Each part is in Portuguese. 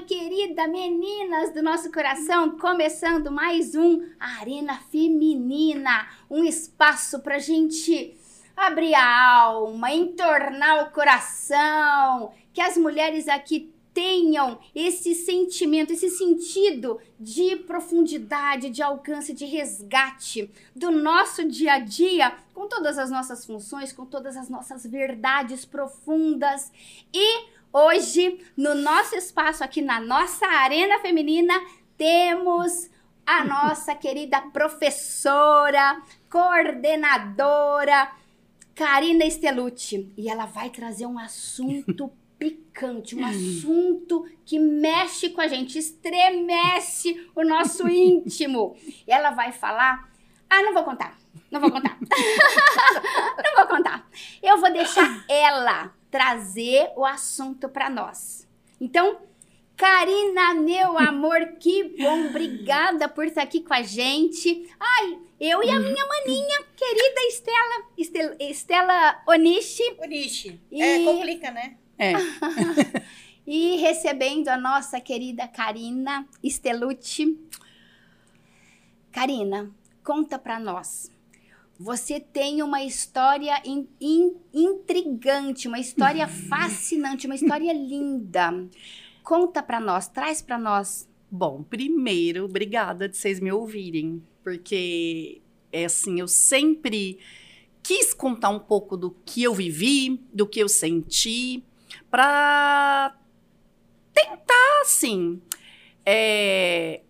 querida, meninas do nosso coração, começando mais um Arena Feminina, um espaço pra gente abrir a alma, entornar o coração, que as mulheres aqui tenham esse sentimento, esse sentido de profundidade, de alcance, de resgate do nosso dia a dia, com todas as nossas funções, com todas as nossas verdades profundas. E hoje, no nosso espaço aqui na nossa Arena Feminina, temos a nossa querida professora, coordenadora, Karina Estelucci. E ela vai trazer um assunto picante, um assunto que mexe com a gente, estremece o nosso íntimo. Ela vai falar. Ah, não vou contar. Não vou contar. não vou contar. Eu vou deixar ela trazer o assunto para nós. Então, Karina, meu amor, que bom. Obrigada por estar aqui com a gente. Ai, eu e a minha maninha, querida Estela, Estela, Estela Onishi. Onishi. E- É, complica, né? É. E recebendo a nossa querida Karina Estelucci. Karina, conta pra nós. Você tem uma história in- in- intrigante, uma história fascinante, uma história linda. Conta pra nós, traz pra nós. Bom, primeiro, obrigada de vocês me ouvirem, porque é assim, eu sempre quis contar um pouco do que eu vivi, do que eu senti, para tentar, assim, é,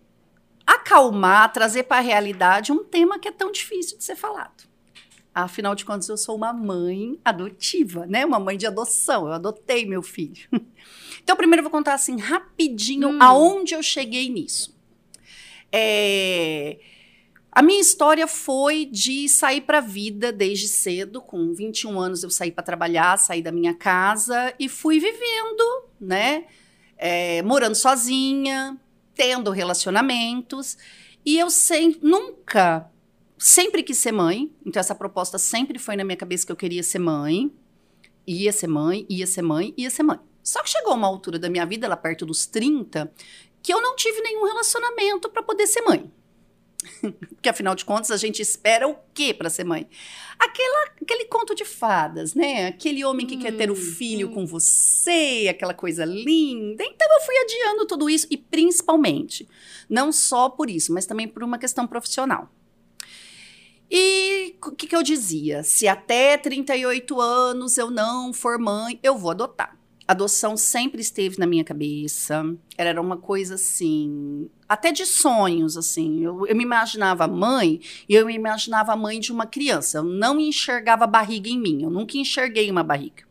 acalmar, trazer para a realidade um tema que é tão difícil de ser falado. Afinal de contas, eu sou uma mãe adotiva, né? Uma mãe de adoção. Eu adotei meu filho. Então, primeiro eu vou contar assim rapidinho Hum. aonde eu cheguei nisso. É, A minha história foi de sair para a vida desde cedo. Com 21 anos eu saí para trabalhar, saí da minha casa e fui vivendo, né? É, morando sozinha, tendo relacionamentos. E eu sem, nunca, sempre quis ser mãe. Então essa proposta sempre foi na minha cabeça que eu queria ser mãe. Ia ser mãe, ia ser mãe, ia ser mãe. Só que chegou uma altura da minha vida, lá perto dos 30, que eu não tive nenhum relacionamento para poder ser mãe. Porque afinal de contas a gente espera o quê para ser mãe? Aquela, aquele conto de fadas, né? Aquele homem que quer ter o Hum, filho sim. com você, aquela coisa linda. Então eu fui adiando tudo isso e principalmente, não só por isso, mas também por uma questão profissional. E o que, que eu dizia? Se até 38 anos eu não for mãe, eu vou adotar. Adoção sempre esteve na minha cabeça. Era uma coisa assim, até de sonhos, assim. Eu, eu me imaginava mãe e eu me imaginava mãe de uma criança. Eu não enxergava barriga em mim. Eu nunca enxerguei uma barriga.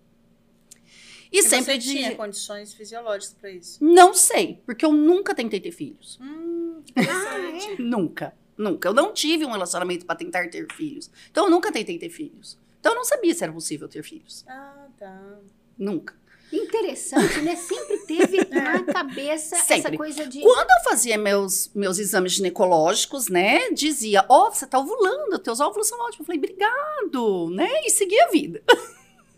E, E sempre você de- tinha condições fisiológicas para isso? Não sei, porque eu nunca tentei ter filhos. Hum, Ah. Nunca. Nunca. Eu não tive um relacionamento para tentar ter filhos. Então eu nunca tentei ter filhos. Então eu não sabia se era possível ter filhos. Ah, tá. Nunca. Interessante, né? Sempre teve na cabeça essa Sempre. coisa de. Quando eu fazia meus, meus exames ginecológicos, né, dizia, ó, você tá ovulando, teus óvulos são ótimos. Eu falei, obrigado, né, e segui a vida.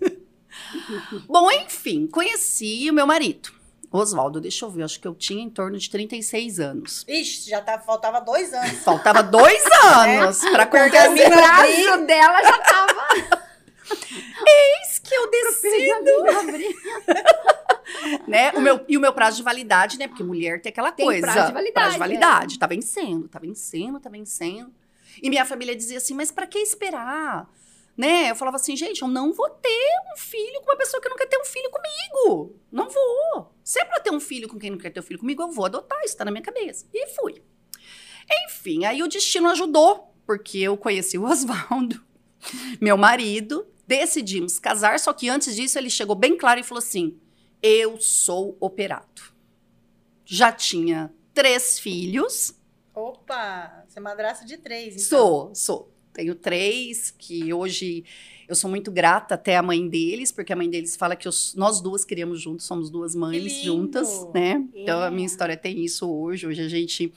Bom, enfim, conheci o meu marido, Oswaldo, deixa eu ver, acho que eu tinha em torno de 36 anos. Ixi, já tá, faltava dois anos. Faltava dois anos pra Porque acontecer. a minha- O braço dela já tava. Eis que eu decido. Né? O meu, e o meu prazo de validade, né? Porque mulher tem aquela Tem coisa. prazo de validade, Prazo de validade. Tá vencendo, tá vencendo, tá vencendo. E minha família dizia assim, mas pra que esperar? Né? Eu falava assim, gente, eu não vou ter um filho com uma pessoa que não quer ter um filho comigo. Não vou. Se é pra ter um filho com quem não quer ter um filho comigo, eu vou adotar. Isso tá na minha cabeça. E fui. Enfim, aí o destino ajudou, porque eu conheci o Oswaldo, meu marido, decidimos casar, só que antes disso ele chegou bem claro e falou assim: eu sou operado. Já tinha três filhos. Opa, você é madraça de três, então. Sou, sou. Tenho três, que hoje eu sou muito grata até a mãe deles, porque a mãe deles fala que nós duas criamos juntos, somos duas mães juntas, né? Então a É. minha história tem isso hoje. Hoje a gente.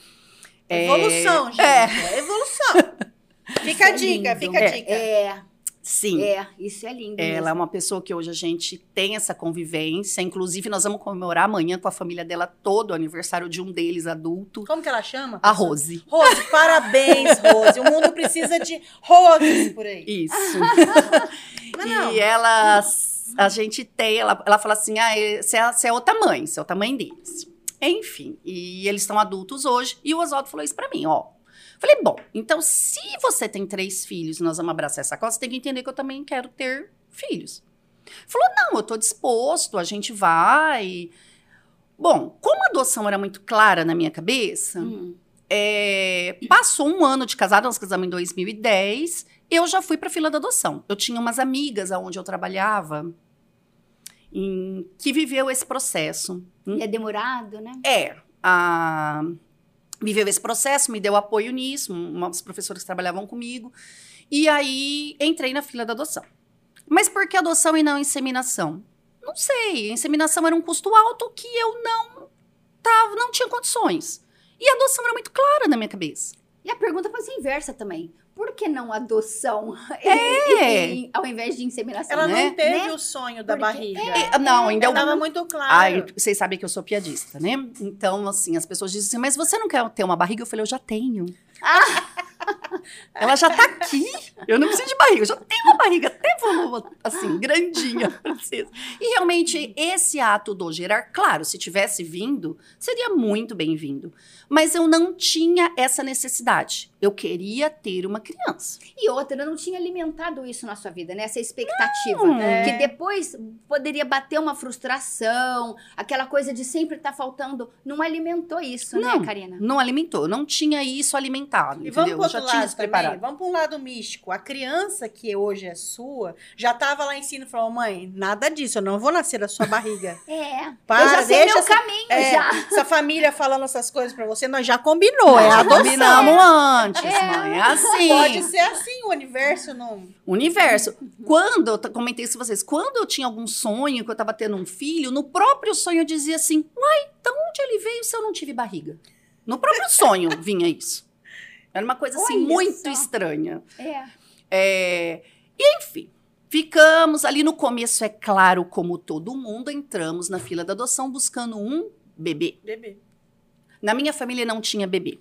é, Evolução, gente. É. É. Evolução. Fica a é dica, fica a É, dica. É. Sim. É, isso é lindo. Ela é mesmo. uma pessoa que hoje a gente tem essa convivência. Inclusive, nós vamos comemorar amanhã com a família dela todo o aniversário de um deles adulto. Como que ela chama? A Rose. Rose, parabéns, Rose. O mundo precisa de roses por aí. Isso. E ela, a gente tem, ela, ela fala assim: ah, você é, você é outra mãe, você é outra mãe deles. Enfim, e eles estão adultos hoje. E o Oswaldo falou isso pra mim: ó. Falei, bom, então se você tem três filhos e nós vamos abraçar essa coisa, você tem que entender que eu também quero ter filhos. Falou, não, eu tô disposto, a gente vai. Bom, como a adoção era muito clara na minha cabeça, Hum. é, passou um ano de casada, nós casamos em 2010, eu já fui para fila da adoção. Eu tinha umas amigas aonde eu trabalhava em- que viveu esse processo. É demorado, né? É, a, viveu esse processo, me deu apoio nisso, umas professoras que trabalhavam comigo, e aí entrei na fila da adoção. Mas por que adoção e não inseminação? Não sei, a inseminação era um custo alto que eu não tava, não tinha condições. E a adoção era muito clara na minha cabeça. E a pergunta ser inversa também. Por que não adoção É. E- ao invés de inseminação? Ela né? não teve Né? o sonho da Porque- barriga. É, não, ainda eu Estava muito claro. Ai, vocês sabem que eu sou piadista, né? Então, assim, as pessoas dizem assim, mas você não quer ter uma barriga? Eu falei, eu já tenho. Ela já tá aqui. Eu não preciso de barriga, eu já tenho uma barriga até volume, assim, grandinha, princesa. E realmente, esse ato do gerar, claro, se tivesse vindo, seria muito bem-vindo. Mas eu não tinha essa necessidade. Eu queria ter uma criança. E outra, não tinha alimentado isso na sua vida, né? Essa expectativa. Não. É. Que depois poderia bater uma frustração, aquela coisa de sempre estar faltando. Não alimentou isso, Não. né, Karina? Não alimentou, não tinha isso alimentado, E vamos entendeu? pro Eu já outro lado também. Vamos para um lado místico. A criança que hoje é sua já estava lá em cima e falou: mãe, nada disso, eu não vou nascer da sua barriga. É. Para, eu já sei deixa meu essa- caminho É, já. essa família falando essas coisas pra você, nós já combinou. é já combinamos antes, É. mãe. É assim. Pode ser assim, o universo não. Universo. Quando, eu comentei isso com vocês, quando eu tinha algum sonho, que eu tava tendo um filho, no próprio sonho eu dizia assim, uai, da onde ele veio se eu não tive barriga? No próprio sonho vinha isso. Era uma coisa assim, Olha muito só. estranha. É. É, enfim, ficamos ali no começo, é claro, como todo mundo, entramos na fila da adoção buscando um bebê. Bebê. Na minha família não tinha bebê.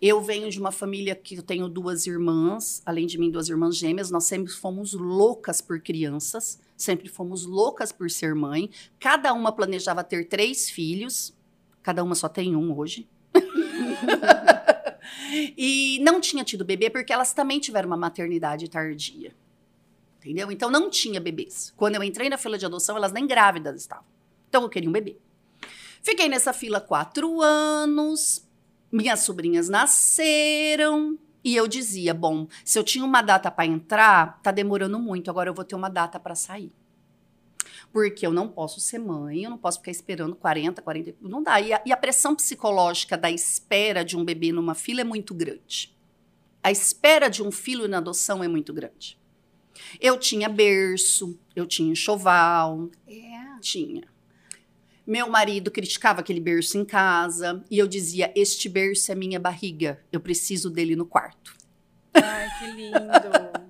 Eu venho de uma família que eu tenho duas irmãs, além de mim, duas irmãs gêmeas. Nós sempre fomos loucas por crianças, sempre fomos loucas por ser mãe. Cada uma planejava ter três filhos, cada uma só tem um hoje. e não tinha tido bebê porque elas também tiveram uma maternidade tardia. Entendeu? Então não tinha bebês. Quando eu entrei na fila de adoção, elas nem grávidas estavam. Então eu queria um bebê. Fiquei nessa fila quatro anos, minhas sobrinhas nasceram. E eu dizia, bom, se eu tinha uma data para entrar, tá demorando muito, agora eu vou ter uma data para sair. Porque eu não posso ser mãe, eu não posso ficar esperando 40, 40, não dá. E a, e a pressão psicológica da espera de um bebê numa fila é muito grande. A espera de um filho na adoção é muito grande. Eu tinha berço, eu tinha enxoval, É. tinha. Meu marido criticava aquele berço em casa e eu dizia: Este berço é minha barriga, eu preciso dele no quarto. Ai, que lindo.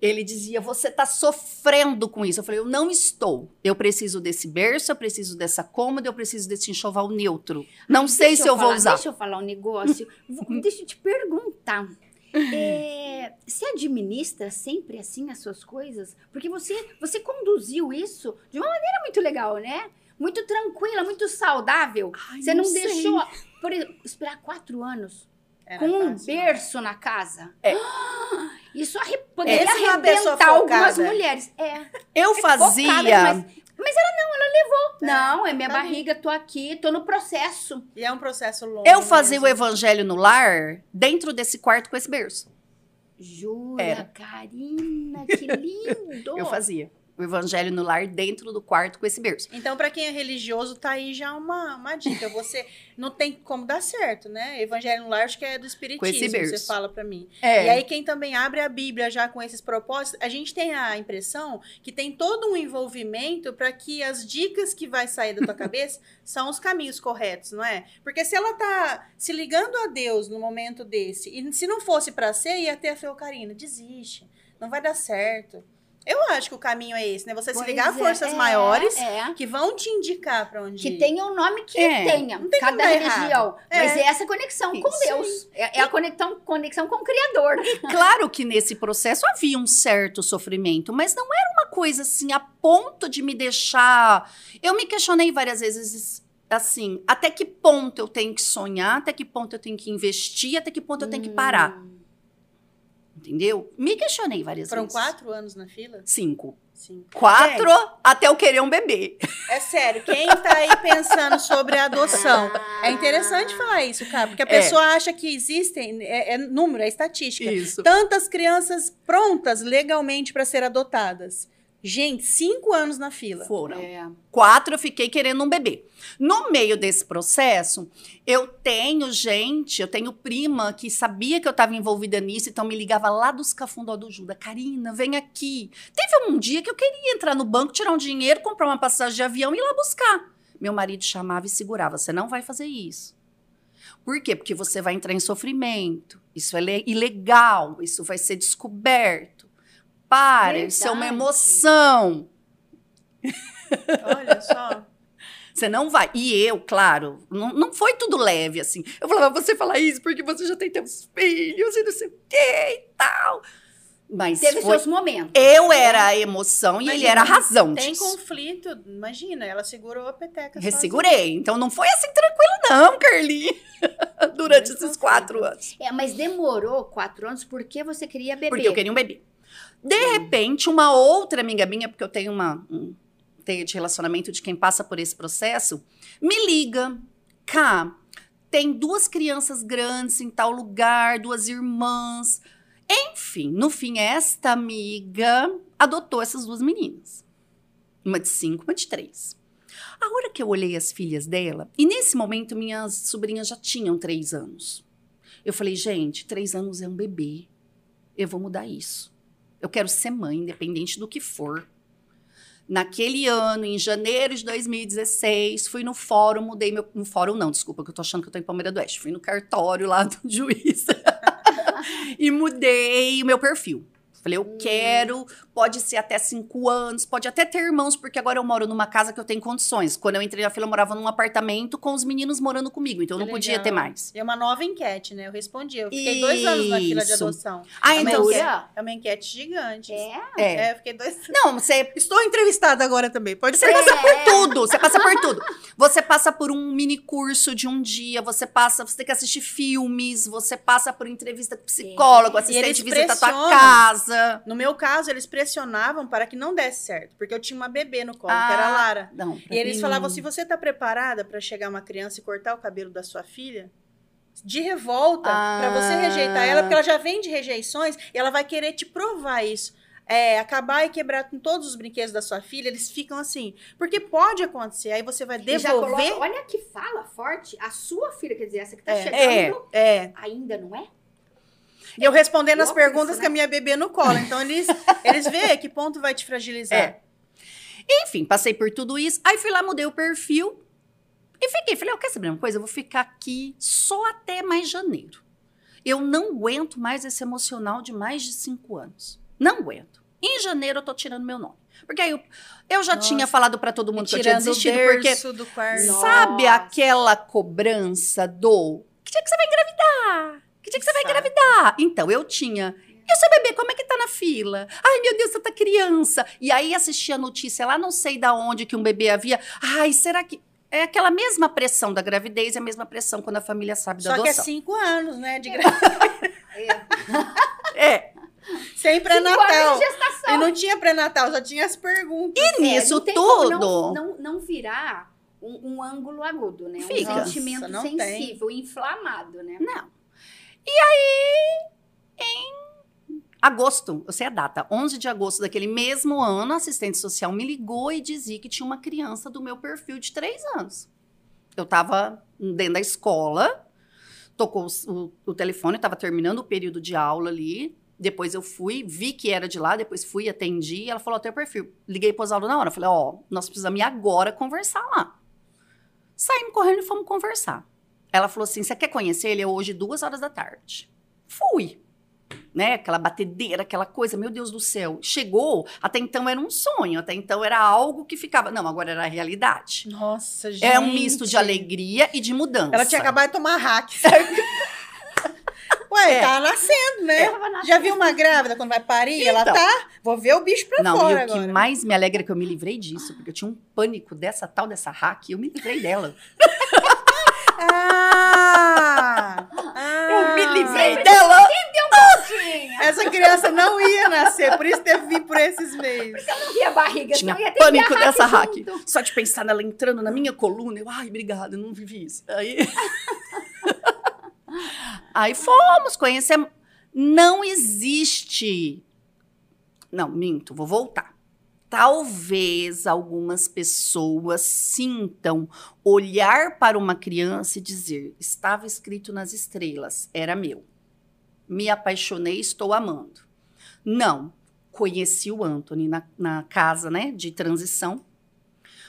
Ele dizia: Você tá sofrendo com isso. Eu falei: Eu não estou. Eu preciso desse berço, eu preciso dessa cômoda, eu preciso desse enxoval neutro. Não sei se eu vou falar- usar. Deixa eu falar um negócio. Vou- deixa eu te perguntar. É, você administra sempre assim as suas coisas? Porque você, você conduziu isso de uma maneira muito legal, né? Muito tranquila, muito saudável. Ai, você não, sei. deixou, por exemplo, esperar quatro anos Era com um fácil. berço na casa. É. Isso arre- poderia Essa é arrebentar algumas mulheres. É. Eu fazia. Focada, mas, mas ela não, ela levou. Não, é minha tá bem. barriga, tô aqui, tô no processo. E é um processo longo. Eu fazia o mesmo. evangelho no lar dentro desse quarto com esse berço. Jura, Era. Karina, que lindo! Eu fazia. O evangelho no lar dentro do quarto com esse berço. Então, para quem é religioso, tá aí já uma, uma dica. Você não tem como dar certo, né? Evangelho no lar, acho que é do espiritismo, você fala para mim. É. E aí, quem também abre a Bíblia já com esses propósitos, a gente tem a impressão que tem todo um envolvimento para que as dicas que vai sair da tua cabeça são os caminhos corretos, não é? Porque se ela tá se ligando a Deus no momento desse, e se não fosse para ser, ia ter a Feocarina, desiste, não vai dar certo. Eu acho que o caminho é esse, né? Você se Pois ligar a é, forças é, maiores é. que vão te indicar para onde Que ir. tenha o nome que É, tenha, não tem cada religião. É. Mas é essa conexão com Deus. É, é a conexão, conexão com o Criador. Claro que nesse processo havia um certo sofrimento, mas não era uma coisa assim a ponto de me deixar. Eu me questionei várias vezes assim, até que ponto eu tenho que sonhar, até que ponto eu tenho que investir, até que ponto eu tenho que parar. Entendeu? Me questionei várias Foram vezes. quatro anos na fila? Cinco. Sim. Quatro até eu querer um bebê. É sério, quem tá aí pensando sobre a adoção? É interessante falar isso, cara, porque a É. pessoa acha que existem, é, é número, é estatística, Isso. tantas crianças prontas legalmente para ser adotadas. Gente, cinco anos na fila. Foram. É. Quatro eu fiquei querendo um bebê. No meio desse processo, eu tenho gente, eu tenho prima que sabia que eu estava envolvida nisso, então me ligava lá dos Cafundó do Juda. Karina, vem aqui. Teve um dia que eu queria entrar no banco, tirar um dinheiro, comprar uma passagem de avião e ir lá buscar. Meu marido chamava e segurava. Você não vai fazer isso. Por quê? Porque você vai entrar em sofrimento. Isso é le- ilegal. Isso vai ser descoberto. Para, isso é uma Verdade. emoção. Olha só. Você não vai. E eu, claro, não, não foi tudo leve, assim. Eu falava, você fala isso porque você já tem teus filhos e não sei o quê e tal. Mas Teve foi... seus momentos. eu era a emoção e ele Imagina, era a razão Tem disso. conflito, imagina, ela segurou a peteca. Ressegurei. Então não foi assim tranquilo, não, Carlinhos. Durante esses quatro anos. É, mas demorou quatro anos porque você queria beber. Porque eu queria um bebê. De repente, uma outra amiga minha, porque eu tenho uma um teia de relacionamento de quem passa por esse processo, me liga. Cá, tem duas crianças grandes em tal lugar, duas irmãs. Enfim, no fim, esta amiga adotou essas duas meninas. Uma de cinco, uma de três. A hora que eu olhei as filhas dela, e nesse momento minhas sobrinhas já tinham três anos. Eu falei, gente, três anos é um bebê. Eu vou mudar isso. Eu quero ser mãe, independente do que for. Naquele ano, em janeiro de 2016, fui no fórum, mudei meu. No fórum, não, desculpa, que eu tô achando que eu tô em Palmeira do Oeste. Fui no cartório lá do juiz e mudei o meu perfil. Falei, eu quero, pode ser até cinco anos, pode até ter irmãos, porque agora eu moro numa casa que eu tenho condições. Quando eu entrei na fila, eu morava num apartamento com os meninos morando comigo, então eu não Que podia legal. ter mais. E é uma nova enquete, né? Eu respondi. Eu fiquei dois anos na fila de Isso. adoção. Ah, É uma então. enquete- Jura? É uma enquete gigante. É. É. É, eu fiquei dois. Não, você Estou entrevistada agora também. Pode Você ser. passa por tudo, você passa por tudo. Você passa por um mini curso de um dia, você passa, você tem que assistir filmes, você passa por entrevista com psicólogo, É. assistente visita a tua pressionam. casa. No meu caso, eles pressionavam para que não desse certo, porque eu tinha uma bebê no colo, que era a Ah, Lara. Não, E eles falavam: se você tá preparada para chegar uma criança e cortar o cabelo da sua filha, de revolta, Ah. pra você rejeitar ela, porque ela já vem de rejeições e ela vai querer te provar isso. É, acabar e quebrar com todos os brinquedos da sua filha, eles ficam assim. Porque pode acontecer, aí você vai já devolver. coloca- olha que fala forte. A sua filha, quer dizer, essa que tá É. chegando, É. ainda não é? E eu respondendo as perguntas isso, com a né? minha bebê no colo. Então eles, eles veem que ponto vai te fragilizar. É. Enfim, passei por tudo isso. Aí fui lá, mudei o perfil e fiquei. Falei, eu quero saber uma coisa? Eu vou ficar aqui só até mais janeiro. Eu não aguento mais esse emocional de mais de cinco anos. Não aguento. Em janeiro eu tô tirando meu nome. Porque aí eu, eu já Nossa. tinha falado pra todo mundo que eu tinha desistido, porque do quarto. Nossa. Sabe aquela cobrança do que dia que você vai engravidar? Que dia que você vai engravidar? Então, eu tinha. E o seu bebê, como é que tá na fila? Ai, meu Deus, você tá criança. E aí assistia a notícia lá, não sei da onde que um bebê havia. Ai, será que. É aquela mesma pressão da gravidez e a mesma pressão quando a família sabe da Só que é adoção. cinco anos, né? De. É. Sem Cinco pré-natal. anos de gestação. E não tinha pré-natal, só tinha as perguntas. E nisso não tem como tudo. Não, não, não virar um, um ângulo agudo, né? Fica. Um sentimento Nossa, sensível, inflamado, né? Não. E aí, em Agosto, eu sei a data, 11 de agosto daquele mesmo ano, a assistente social me ligou e dizia que tinha uma criança do meu perfil de três anos. Eu estava dentro da escola, tocou o, o, telefone, estava terminando o período de aula ali. Depois eu fui, vi que era de lá, depois fui, atendi. Ela falou: teu perfil. Liguei para Oswaldo na hora. Falei: ó, oh, nós precisamos ir agora conversar lá. Saímos correndo e fomos conversar. Ela falou assim: você quer conhecer ele? É hoje, duas horas da tarde. Fui né? Aquela batedeira, aquela coisa, meu Deus do céu. Chegou, até então era um sonho, até então era algo que ficava. Não, agora era a realidade. Nossa, gente. É um misto de alegria e de mudança. Ela tinha acabado de tomar hack, sabe? Ué, é. tá nascendo, né? Nascendo. Já viu uma grávida quando vai parir? Então, ela tá. Vou ver o bicho pra não, fora. Não, e o agora. que mais me alegra é que eu me livrei disso, porque eu tinha um pânico dessa tal dessa hack, e eu me livrei dela. ah! ah eu me livrei dela! Essa criança não ia nascer, por isso teve vir por esses meios. Porque eu não via barriga, Tinha ia pânico hack dessa hack. junto. Só de pensar nela entrando na minha coluna, eu, ai, obrigada, eu não vivi isso. Aí, Aí fomos, conhecemos. Não existe. Não, minto, vou voltar. Talvez algumas pessoas sintam olhar para uma criança e dizer: estava escrito nas estrelas, era meu me apaixonei, estou amando. Não. Conheci o Anthony na, na casa, né, de transição.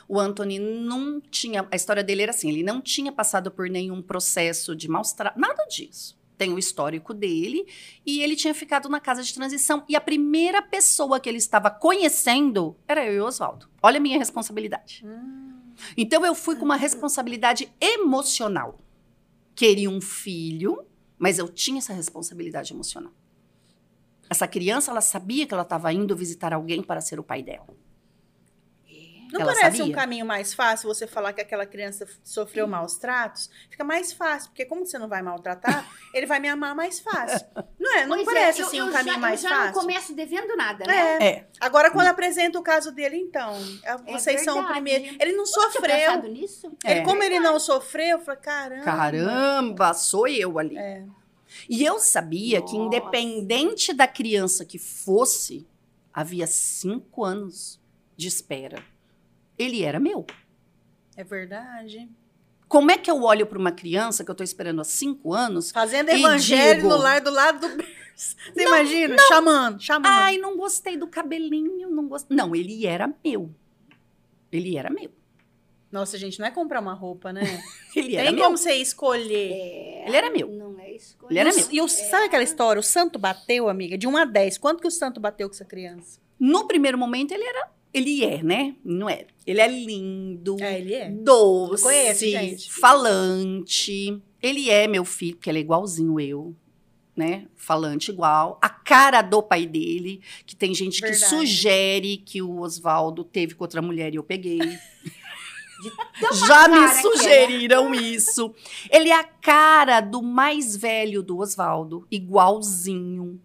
O Anthony não tinha. A história dele era assim: ele não tinha passado por nenhum processo de maus nada disso. Tem o histórico dele e ele tinha ficado na casa de transição. E a primeira pessoa que ele estava conhecendo era eu e o Oswaldo. Olha a minha responsabilidade. Hum. Então eu fui com uma responsabilidade emocional. Queria um filho, mas eu tinha essa responsabilidade emocional. Essa criança, ela sabia que ela estava indo visitar alguém para ser o pai dela. Não ela parece sabia. um caminho mais fácil você falar que aquela criança sofreu maus tratos? Fica mais fácil, porque como você não vai maltratar, ele vai me amar mais fácil. Não é? Não pois é, parece é, assim eu, um caminho já, mais eu já fácil? não começo devendo nada, né? É. é. Agora, quando apresenta o caso dele, então, é, vocês são o primeiro. Ele não sofreu. nisso? Ele, como ele não sofreu, eu falei, caramba. Caramba, sou eu ali. É. E eu sabia Nossa. que, independente da criança que fosse, havia cinco anos de espera. Ele era meu. É verdade. Como é que eu olho para uma criança que eu estou esperando há cinco anos? Fazendo evangelho digo, no lar do lado do berço. Você não, imagina? Não. Chamando, chamando. Ai, não gostei do cabelinho, não gostei. Não, ele era meu. Ele era meu. Nossa, gente, não é comprar uma roupa, né? ele era Tem meu. como você escolher. É, ele era meu. Não é escolher. Ele era meu. E o, sabe aquela história? O santo bateu, amiga, de 1 a 10. Quanto que o santo bateu com essa criança? No primeiro momento, ele era. Ele é, né? Não era. Ele é lindo. É, ele é. Doce. Conheço, gente. Falante. Ele é meu filho, porque ele é igualzinho eu. Né? Falante igual. A cara do pai dele, que tem gente Verdade. que sugere que o Oswaldo teve com outra mulher e eu peguei. Já me é, né? sugeriram é. isso. Ele é a cara do mais velho do Oswaldo, igualzinho.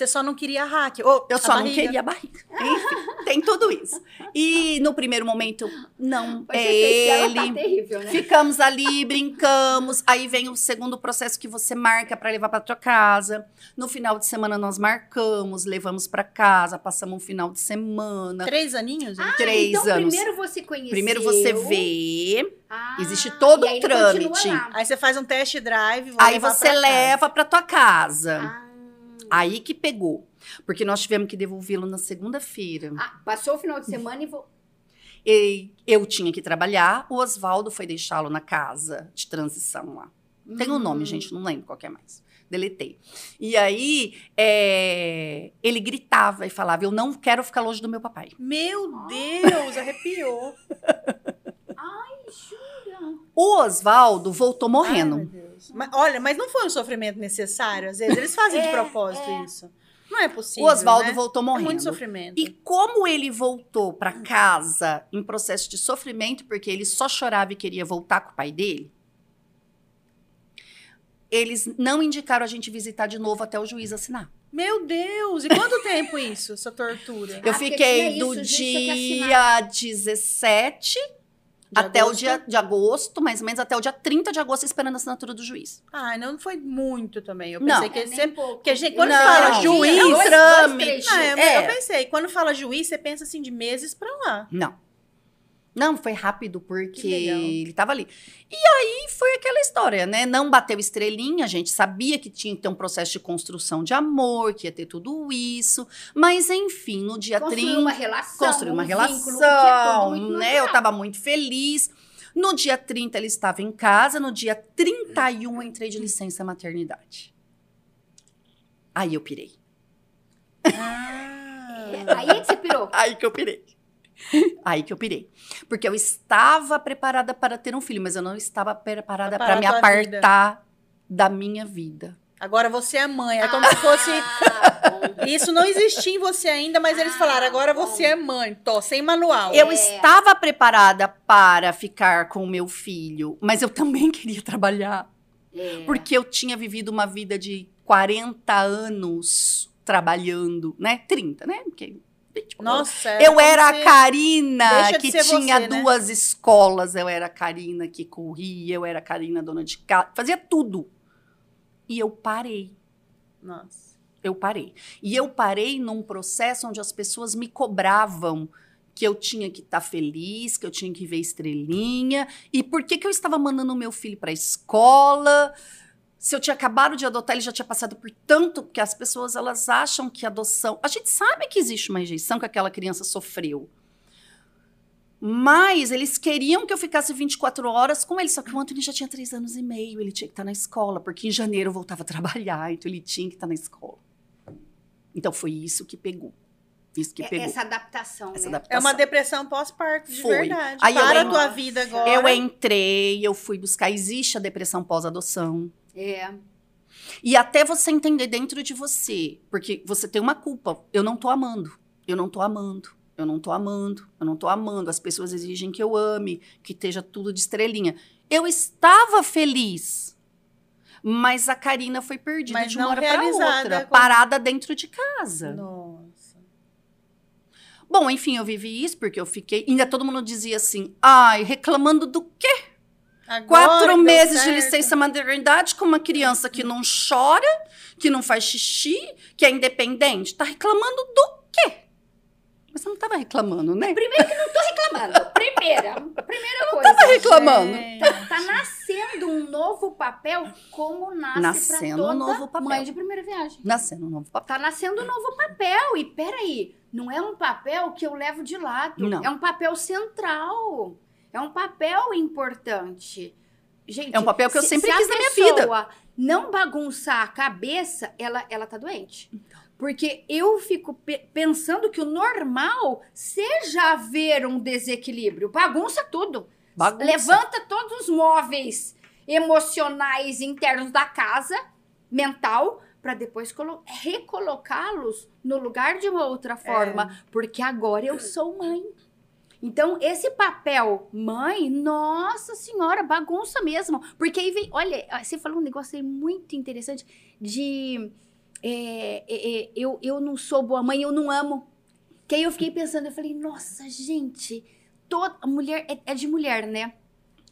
Você só não queria hack. Oh, eu só barriga. não queria a barriga. Enfim, tem tudo isso. E no primeiro momento, não. É ele. Tá terrível, né? Ficamos ali, brincamos. Aí vem o segundo processo que você marca para levar para tua casa. No final de semana nós marcamos, levamos para casa, passamos um final de semana. Três aninhos? Ah, Três então anos. Primeiro você conheceu. Primeiro você vê. Ah, Existe todo um trâmite. Aí você faz um test drive. Aí você pra leva para tua casa. Ah. Aí que pegou. Porque nós tivemos que devolvê-lo na segunda-feira. Ah, passou o final de semana e vou. E eu tinha que trabalhar, o Oswaldo foi deixá-lo na casa de transição lá. Tem um nome, hum. gente, não lembro qual é mais. Deletei. E aí, é, ele gritava e falava: Eu não quero ficar longe do meu papai. Meu Deus, arrepiou. Jura. O Oswaldo voltou morrendo. Ai, mas, olha, mas não foi um sofrimento necessário. Às vezes eles fazem é, de propósito é. isso. Não é possível. O Oswaldo né? voltou morrendo. É muito sofrimento. E como ele voltou para casa em processo de sofrimento, porque ele só chorava e queria voltar com o pai dele, eles não indicaram a gente visitar de novo até o juiz assinar. Meu Deus! E quanto tempo isso, essa tortura? Eu ah, fiquei do dia 17 De até o agosto? dia de agosto, mais ou menos até o dia 30 de agosto, esperando a assinatura do juiz. Ah, não foi muito também. Eu Não. pensei que É, sempre. pouco. porque gente- quando Não, fala não, juiz, é um trâmite. Ah, eu. É. eu pensei, quando fala juiz, você pensa assim de meses pra lá. Não. Não, foi rápido, porque ele tava ali. E aí foi aquela história, né? Não bateu estrelinha, a gente sabia que tinha que ter um processo de construção de amor, que ia ter tudo isso. Mas, enfim, no dia Construir 30. uma relação. construir uma um relação, vínculo, que é né? Eu natural. tava muito feliz. No dia 30 ele estava em casa, no dia 31 eu entrei de licença maternidade. Aí eu pirei. Ah. É, Aí que você pirou. Aí que eu pirei. Aí que eu pirei. Porque eu estava preparada para ter um filho, mas eu não estava preparada Pra para me apartar da minha vida. Agora você é mãe. É como se fosse. Ah, bom. Isso não existia em você ainda, mas eles Ah, falaram: agora bom. você é mãe. Tô sem manual. Eu É. estava preparada para ficar com o meu filho, mas eu também queria trabalhar. É. Porque eu tinha vivido uma vida de 40 anos trabalhando, né? 30, né? Porque, tipo, Nossa, eu como era a Karina que tinha você, né? duas escolas. Eu era a Karina que corria, eu era a Karina dona de casa, fazia tudo. E eu parei. Nossa. Eu parei. E eu parei num processo onde as pessoas me cobravam que eu tinha que estar feliz, que eu tinha que ver estrelinha. E por que, que eu estava mandando o meu filho para a escola? Se eu tinha acabado de adotar, ele já tinha passado por tanto, porque as pessoas elas acham que adoção. A gente sabe que existe uma rejeição que aquela criança sofreu. Mas eles queriam que eu ficasse 24 horas com ele. Só que o Anthony já tinha três anos e meio, ele tinha que estar na escola, porque em janeiro eu voltava a trabalhar, então ele tinha que estar na escola. Então foi isso que pegou. Isso que É- pegou. Essa adaptação, Essa né? É adaptação. uma depressão pós-parto, de Foi. verdade. Aí eu Para a tua vida agora. Eu entrei, eu fui buscar. Existe a depressão pós-adoção. É. E até você entender dentro de você, porque você tem uma culpa. Eu não tô amando. Eu não tô amando. Eu não tô amando. Eu não tô amando. As pessoas exigem que eu ame, que esteja tudo de estrelinha. Eu estava feliz. Mas a Karina foi perdida Mas de uma hora para outra, parada dentro de casa. Nossa. Bom, enfim, eu vivi isso porque eu fiquei. Ainda todo mundo dizia assim: ai, reclamando do quê? Agora Quatro meses de certo. licença maternidade com uma criança que não chora, que não faz xixi, que é independente. Tá reclamando do quê? Mas você não tava reclamando, né? Primeiro que não tô reclamando. Primeira, primeira coisa. tava reclamando. Tá, tá nascendo um novo papel como nasce Nascendo pra um toda novo papel. mãe de primeira viagem. Nascendo um novo papel. Tá nascendo um novo papel. E peraí, não é um papel que eu levo de lado. Não. É um papel central. É um papel importante. Gente, É um papel que eu se- sempre se quis na minha vida. não bagunçar a cabeça, ela, ela tá doente. Porque eu fico pe- pensando que o normal seja haver um desequilíbrio. Bagunça tudo. Bagunça. Levanta todos os móveis emocionais internos da casa, mental, para depois colo- recolocá-los no lugar de uma outra forma, porque agora eu sou mãe. Então, esse papel mãe, nossa senhora, bagunça mesmo. Porque aí vem, olha, você falou um negócio aí muito interessante de é, é, é, eu, eu não sou boa mãe, eu não amo. Que aí eu fiquei pensando, eu falei, nossa, gente, toda mulher é, é de mulher, né?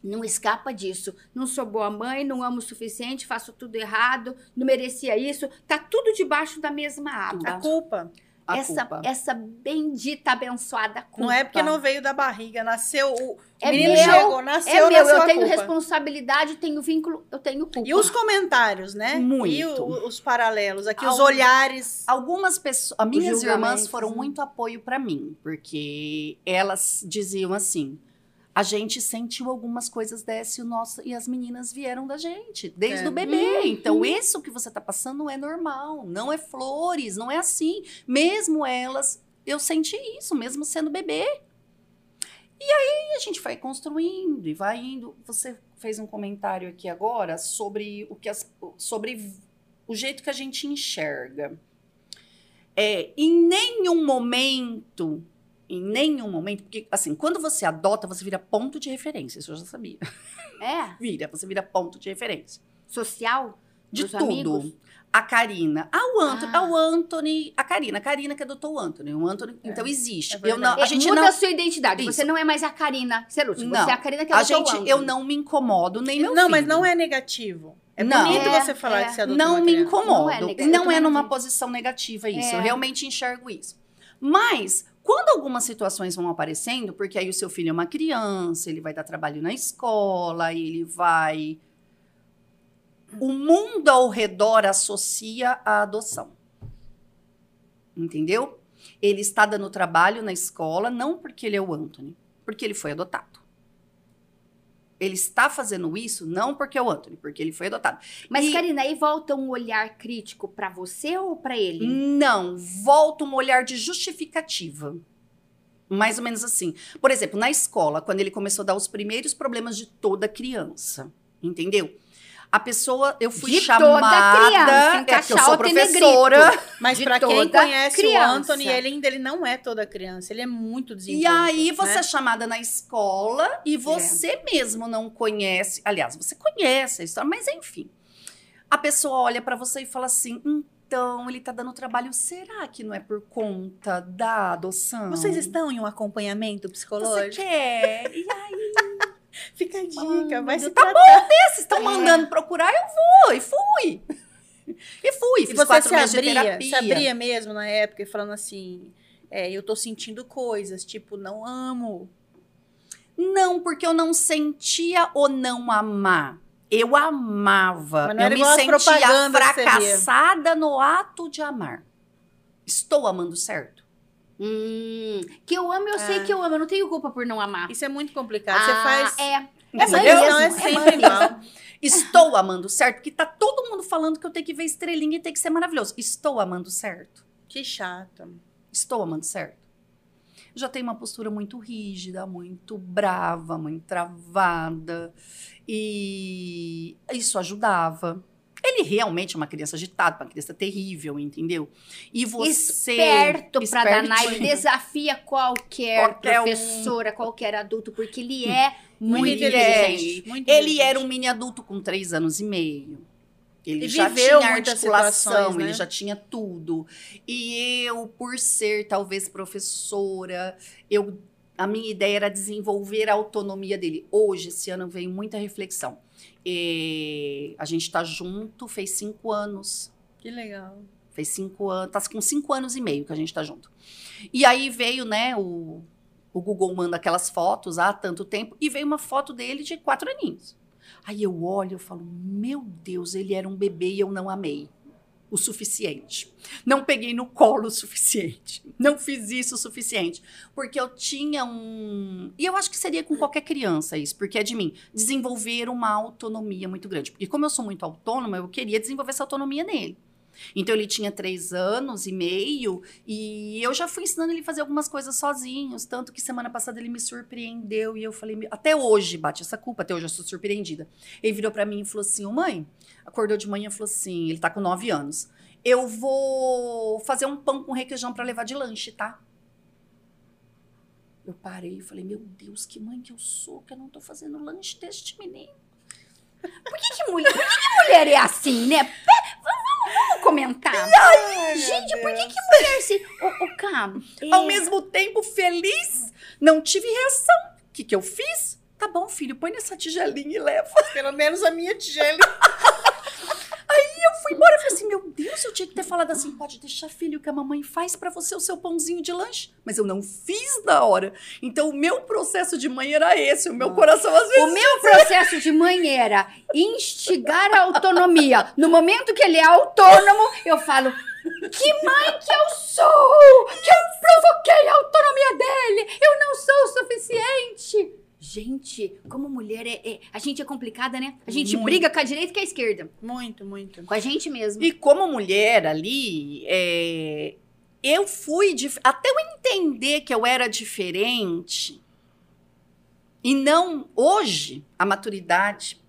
Não escapa disso. Não sou boa mãe, não amo o suficiente, faço tudo errado, não merecia isso. Tá tudo debaixo da mesma A aba. culpa. A Essa, culpa. essa bendita, abençoada culpa. Não é porque não veio da barriga, nasceu. O É menino meu, chegou, nasceu, É meu, nasceu eu tenho culpa. responsabilidade, tenho vínculo, eu tenho culpa. E os comentários, né? Muito. E o- os paralelos aqui, os Algum- olhares. Algumas pessoas, as minhas irmãs foram né? muito apoio pra mim, porque elas diziam assim: a gente sentiu algumas coisas dessa e, o nosso, e as meninas vieram da gente, desde É. o bebê. Uhum. Então, isso que você tá passando não é normal, não é flores, não é assim. Mesmo elas, eu senti isso, mesmo sendo bebê. E aí a gente vai construindo e vai indo. Você fez um comentário aqui agora sobre o que as, sobre o jeito que a gente enxerga. É, em nenhum momento, em nenhum momento, porque assim, quando você adota, você vira ponto de referência, isso eu já sabia. É, Vira, você vira ponto de referência. social, De dos tudo. amigos. a Karina. Ah, o Anthony, Ah. ah. o Anthony, a Karina, a Karina que adotou o Anthony. O Anthony, então existe. é eu não, a É, gente muda não a sua identidade. Isso. Você não é mais a Karina Ceruti. Não. Você é a Karina que a adotou o gente, Anthony. eu não me incomodo nem meu não, filho. mas não é negativo. É Não. bonito É, você falar é. que você adotou não uma me incomodo. Não Não é é, não numa tenho. posição negativa isso. É. Eu realmente enxergo isso. Mas, quando algumas situações vão aparecendo, porque aí o seu filho é uma criança, ele vai dar trabalho na escola, ele vai. O mundo ao redor associa a adoção. Entendeu? Ele está dando trabalho na escola, não porque ele é o Anthony, porque ele foi adotado. Ele está fazendo isso não porque é o Anthony, porque ele foi adotado. Mas, E- Karina, aí volta um olhar crítico pra você ou pra ele? Não, volta um olhar de justificativa. Mais ou menos assim. Por exemplo, na escola, quando ele começou a dar os primeiros problemas de toda criança, entendeu? A pessoa, eu fui De chamada, toda criança, é, porque eu sou professora. Mas de pra quem conhece criança. o Anthony, ele ainda ele não é toda criança, ele é muito E desenvolto. aí você né? é chamada na escola e você mesmo não conhece, aliás, você conhece a história, mas enfim. A pessoa olha pra você e fala assim: "Então, ele tá dando trabalho, será que não é por conta da adoção?" Vocês estão em um acompanhamento Você psicológico? quer? E aí, Fica a dica, vai se tá tratar. vocês estão mandando procurar, eu vou, e fui. E fui, E fiz você quatro se abria, terapia. se abria mesmo na época, falando assim, é, eu tô sentindo coisas, tipo, não amo. Não, porque eu não sentia o não amar. Eu amava. Eu era me sentia fracassada no ato de amar. Estou amando certo? Hum, que eu amo, eu É. sei que eu amo. Eu não tenho culpa por não amar. Isso é muito complicado. você Ah, faz. É. É Essa mãe questão mesmo, é é sempre igual. Estou amando certo? Porque tá todo mundo falando que eu tenho que ver estrelinha e tem que ser maravilhoso. Estou amando certo? Que chato. Estou amando certo? Já tenho uma postura muito rígida, muito brava, muito travada. E isso ajudava. Ele realmente é uma criança agitada, uma criança terrível, entendeu? E você. Esperto pra danar, ele desafia qualquer, Qualquer um. professora, qualquer adulto, porque ele é muito, Muito inteligente. inteligente. Muito Ele inteligente. era um mini adulto com três anos e meio. Ele E já viveu tinha articulação, né? ele já tinha tudo. E eu, por ser talvez professora, eu a minha ideia era desenvolver a autonomia dele. Hoje, esse ano, veio muita reflexão. E a gente está junto, fez cinco anos. Que legal. Fez cinco anos, tá com cinco anos e meio que a gente tá junto. E aí veio, né, o, o Google manda aquelas fotos há tanto tempo, e veio uma foto dele de quatro aninhos. Aí eu olho e falo, meu Deus, ele era um bebê e eu não amei o suficiente. Não peguei no colo o suficiente. Não fiz isso o suficiente. Porque eu tinha um. E eu acho que seria com qualquer criança isso, porque é de mim. Desenvolver uma autonomia muito grande. Porque, como eu sou muito autônoma, eu queria desenvolver essa autonomia nele. Então ele tinha três anos e meio e eu já fui ensinando ele a fazer algumas coisas sozinhos, tanto que semana passada ele me surpreendeu e eu falei, "Meu, até hoje bate essa culpa, até hoje eu sou surpreendida. Ele virou pra mim e falou assim, mãe, acordou de manhã e falou assim, ele tá com nove anos, eu vou fazer um pão com requeijão pra levar de lanche, tá? Eu parei e falei, meu Deus, que mãe que eu sou, que eu não tô fazendo lanche deste menino. Por que, que mulher, por que, que mulher é assim, né? Vamos, vamos- comentar. Gente, por que, que mulher se. Ô, ô Cam, é, Ao mesmo tempo, feliz, não tive reação. O que, que eu fiz? Tá bom, filho, põe nessa tigelinha e leva. Pelo menos a minha tigela. Eu fui embora e falei assim: meu Deus, eu tinha que ter falado assim: pode deixar, filho, que a mamãe faz pra você o seu pãozinho de lanche. Mas eu não fiz na hora. Então, o meu processo de mãe era esse. O meu coração, às vezes. O meu processo de mãe era instigar a autonomia. No momento que ele é autônomo, eu falo: que mãe que eu sou! Que eu provoquei a autonomia dele! Eu não sou o suficiente! Gente, como mulher, é, é- a gente é complicada, né? A gente Muito. briga com a direita e com a esquerda. Muito, muito. Com a gente mesmo. E como mulher ali, é, eu fui. Até eu entender que eu era diferente. E não. Hoje, a maturidade,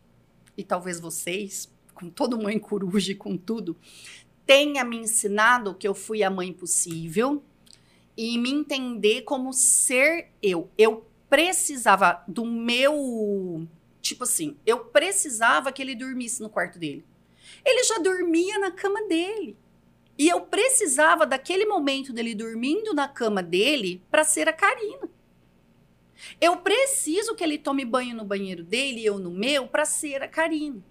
e talvez vocês, com todo mãe coruja e com tudo, tenha me ensinado que eu fui a mãe possível e me entender como ser eu. Eu precisava do meu. Tipo assim, eu precisava que ele dormisse no quarto dele. Ele já dormia na cama dele. E eu precisava daquele momento dele dormindo na cama dele para ser a Karina. Eu preciso que ele tome banho no banheiro dele e eu no meu para ser a Karina.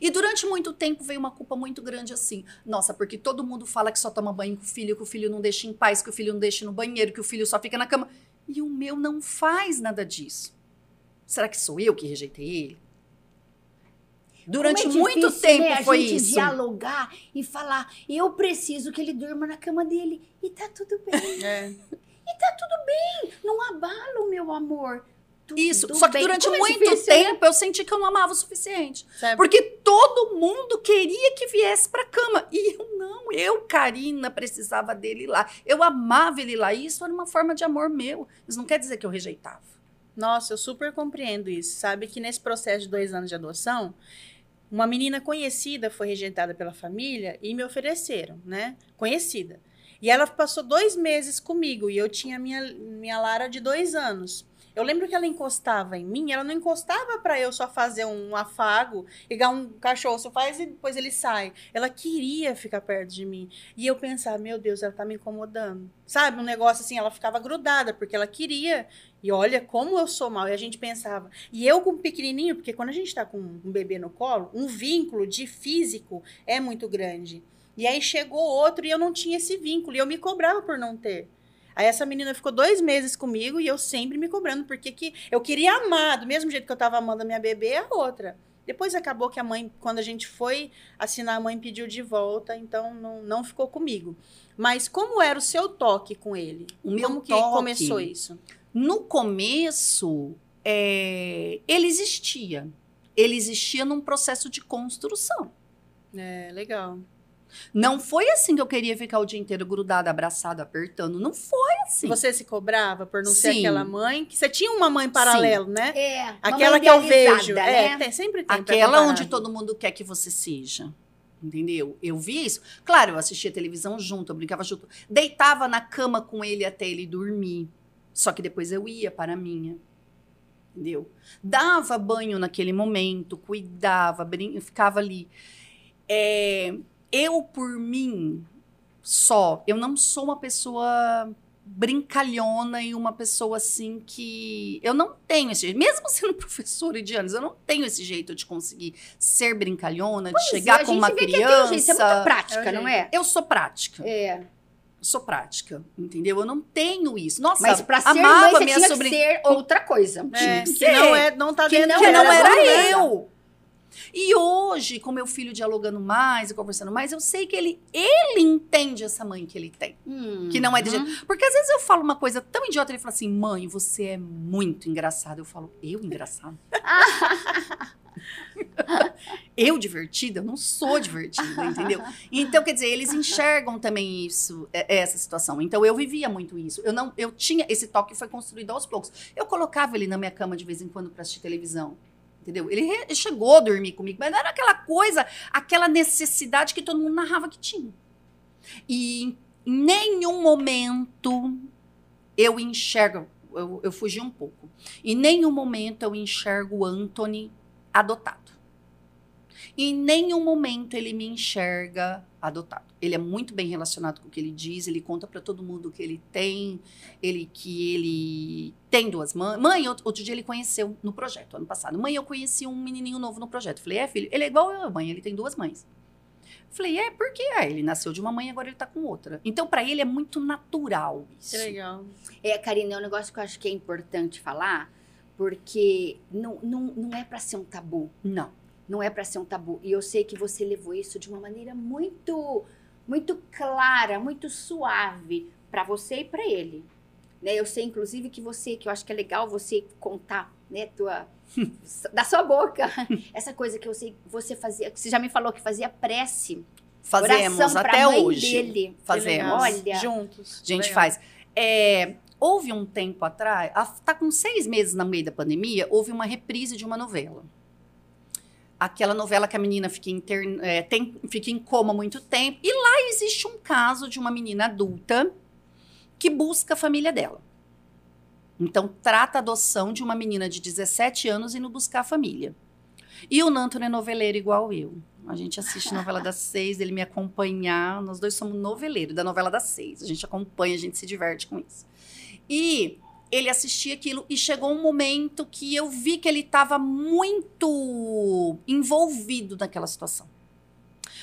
E durante muito tempo veio uma culpa muito grande assim. Nossa, porque todo mundo fala que só toma banho com o filho, que o filho não deixa em paz, que o filho não deixa no banheiro, que o filho só fica na cama. E o meu não faz nada disso. Será que sou eu que rejeitei ele? Durante é muito difícil, tempo né, a foi gente isso. dialogar e falar, eu preciso que ele durma na cama dele. E tá tudo bem. É. Não abala o meu amor. Isso. Só que bem. durante Como é muito difícil, né? tempo eu senti que eu não amava o suficiente. Sabe? Porque todo mundo queria que viesse pra cama. E eu não. Eu, Karina, precisava dele lá. Eu amava ele lá. E isso era uma forma de amor meu. Isso não quer dizer que eu rejeitava. Nossa, eu super compreendo isso. Sabe que nesse processo de dois anos de adoção, uma menina conhecida foi rejeitada pela família e me ofereceram, né? Conhecida. E ela passou dois meses comigo e eu tinha minha, minha Lara de dois anos. Eu lembro que ela encostava em mim, ela não encostava para eu só fazer um afago, igual um cachorro, só faz e depois ele sai. Ela queria ficar perto de mim. E eu pensava, meu Deus, ela tá me incomodando. Sabe, um negócio assim, ela ficava grudada, porque ela queria. E olha como eu sou mal. E a gente pensava. E eu com pequenininho, porque quando a gente tá com um bebê no colo, um vínculo de físico é muito grande. E aí chegou outro e eu não tinha esse vínculo. E eu me cobrava por não ter. Aí essa menina ficou dois meses comigo e eu sempre me cobrando, porque que eu queria amar, do mesmo jeito que eu tava amando a minha bebê, a outra. Depois acabou que a mãe, quando a gente foi assinar, a mãe pediu de volta, então não, não ficou comigo. Mas como era o seu toque com ele? O meu como que toque- começou isso? No começo, é, ele existia. Ele existia num processo de construção. É, legal. Não foi assim que eu queria ficar o dia inteiro grudada, abraçada, apertando. Não foi assim. Você se cobrava por não ser Sim. aquela mãe? Que você tinha uma mãe paralelo, né? É, Aquela que eu vejo. né? É, tem- sempre tem. pra Aquela onde todo mundo quer que você seja. Entendeu? Eu vi isso. Claro, eu assistia televisão junto, eu brincava junto. Deitava na cama com ele até ele dormir. Só que depois eu ia para a minha. Entendeu? Dava banho naquele momento, cuidava, brin- ficava ali. É, eu, por mim, só, eu não sou uma pessoa brincalhona e uma pessoa assim que eu não tenho esse jeito, mesmo sendo professora de anos, eu não tenho esse jeito de conseguir ser brincalhona, de Pois é, chegar a com gente uma vê que é jeito, é muito criança. prática, É não é? Eu sou prática, É. sou prática, entendeu? Eu não tenho isso. Nossa, Mas pra ser amava mãe, você minha tinha sobrinha. que ser outra coisa. É, que que ser. não, é, não tá Que dentro não que não era era eu. E hoje, com meu filho dialogando mais e conversando mais, eu sei que ele, ele entende essa mãe que ele tem. Hum. Que não é de jeito. Porque às vezes eu falo uma coisa tão idiota, ele fala assim: mãe, você é muito engraçada. Eu falo, eu engraçado? eu divertida? Eu não sou divertida, entendeu? Então, quer dizer, eles enxergam também isso, é- essa situação. Então, eu vivia muito isso. Eu não, eu tinha esse toque foi construído aos poucos. Eu colocava ele na minha cama de vez em quando para assistir televisão. Entendeu? Ele chegou a dormir comigo, mas era aquela coisa, aquela necessidade que todo mundo narrava que tinha. E em nenhum momento eu enxergo, eu, eu fugi um pouco. Em nenhum momento eu enxergo o Anthony adotado. Em nenhum momento ele me enxerga adotado. Ele é muito bem relacionado com o que ele diz, ele conta para todo mundo que ele tem, ele que ele tem duas mães. Mãe, outro, dia ele conheceu no projeto, ano passado. Mãe, eu conheci um menininho novo no projeto. Falei, é, filho, ele é igual eu, mãe, ele tem duas mães. Falei, é, por quê? É, ele nasceu de uma mãe, agora ele tá com outra. Então, para ele é muito natural isso. Que legal. É, Karina, é um negócio que eu acho que é importante falar, porque não, não, não é pra ser um tabu. Não. Não é pra ser um tabu. E eu sei que você levou isso de uma maneira muito, muito clara, muito suave pra você e pra ele. Né? Eu sei, inclusive, que você, que eu acho que é legal você contar, né, tua, da sua boca, essa coisa que eu sei que você fazia, que você já me falou que fazia prece, Fazemos até mãe hoje. dele. Fazemos. Olha. Juntos. A gente Legal. faz. É, houve um tempo atrás, a- tá com seis meses no meio da pandemia, houve uma reprise de uma novela. Aquela novela que a menina fica, intern, é, tem, fica em coma muito tempo. E lá existe um caso de uma menina adulta que busca a família dela. Então, trata a adoção de uma menina de 17 anos indo buscar a família. E o Nanton é noveleiro igual eu. A gente assiste novela das seis, ele me acompanhar. Nós dois somos noveleiros da novela das seis. A gente acompanha, a gente se diverte com isso. E ele assistia aquilo e chegou um momento que eu vi que ele estava muito envolvido naquela situação.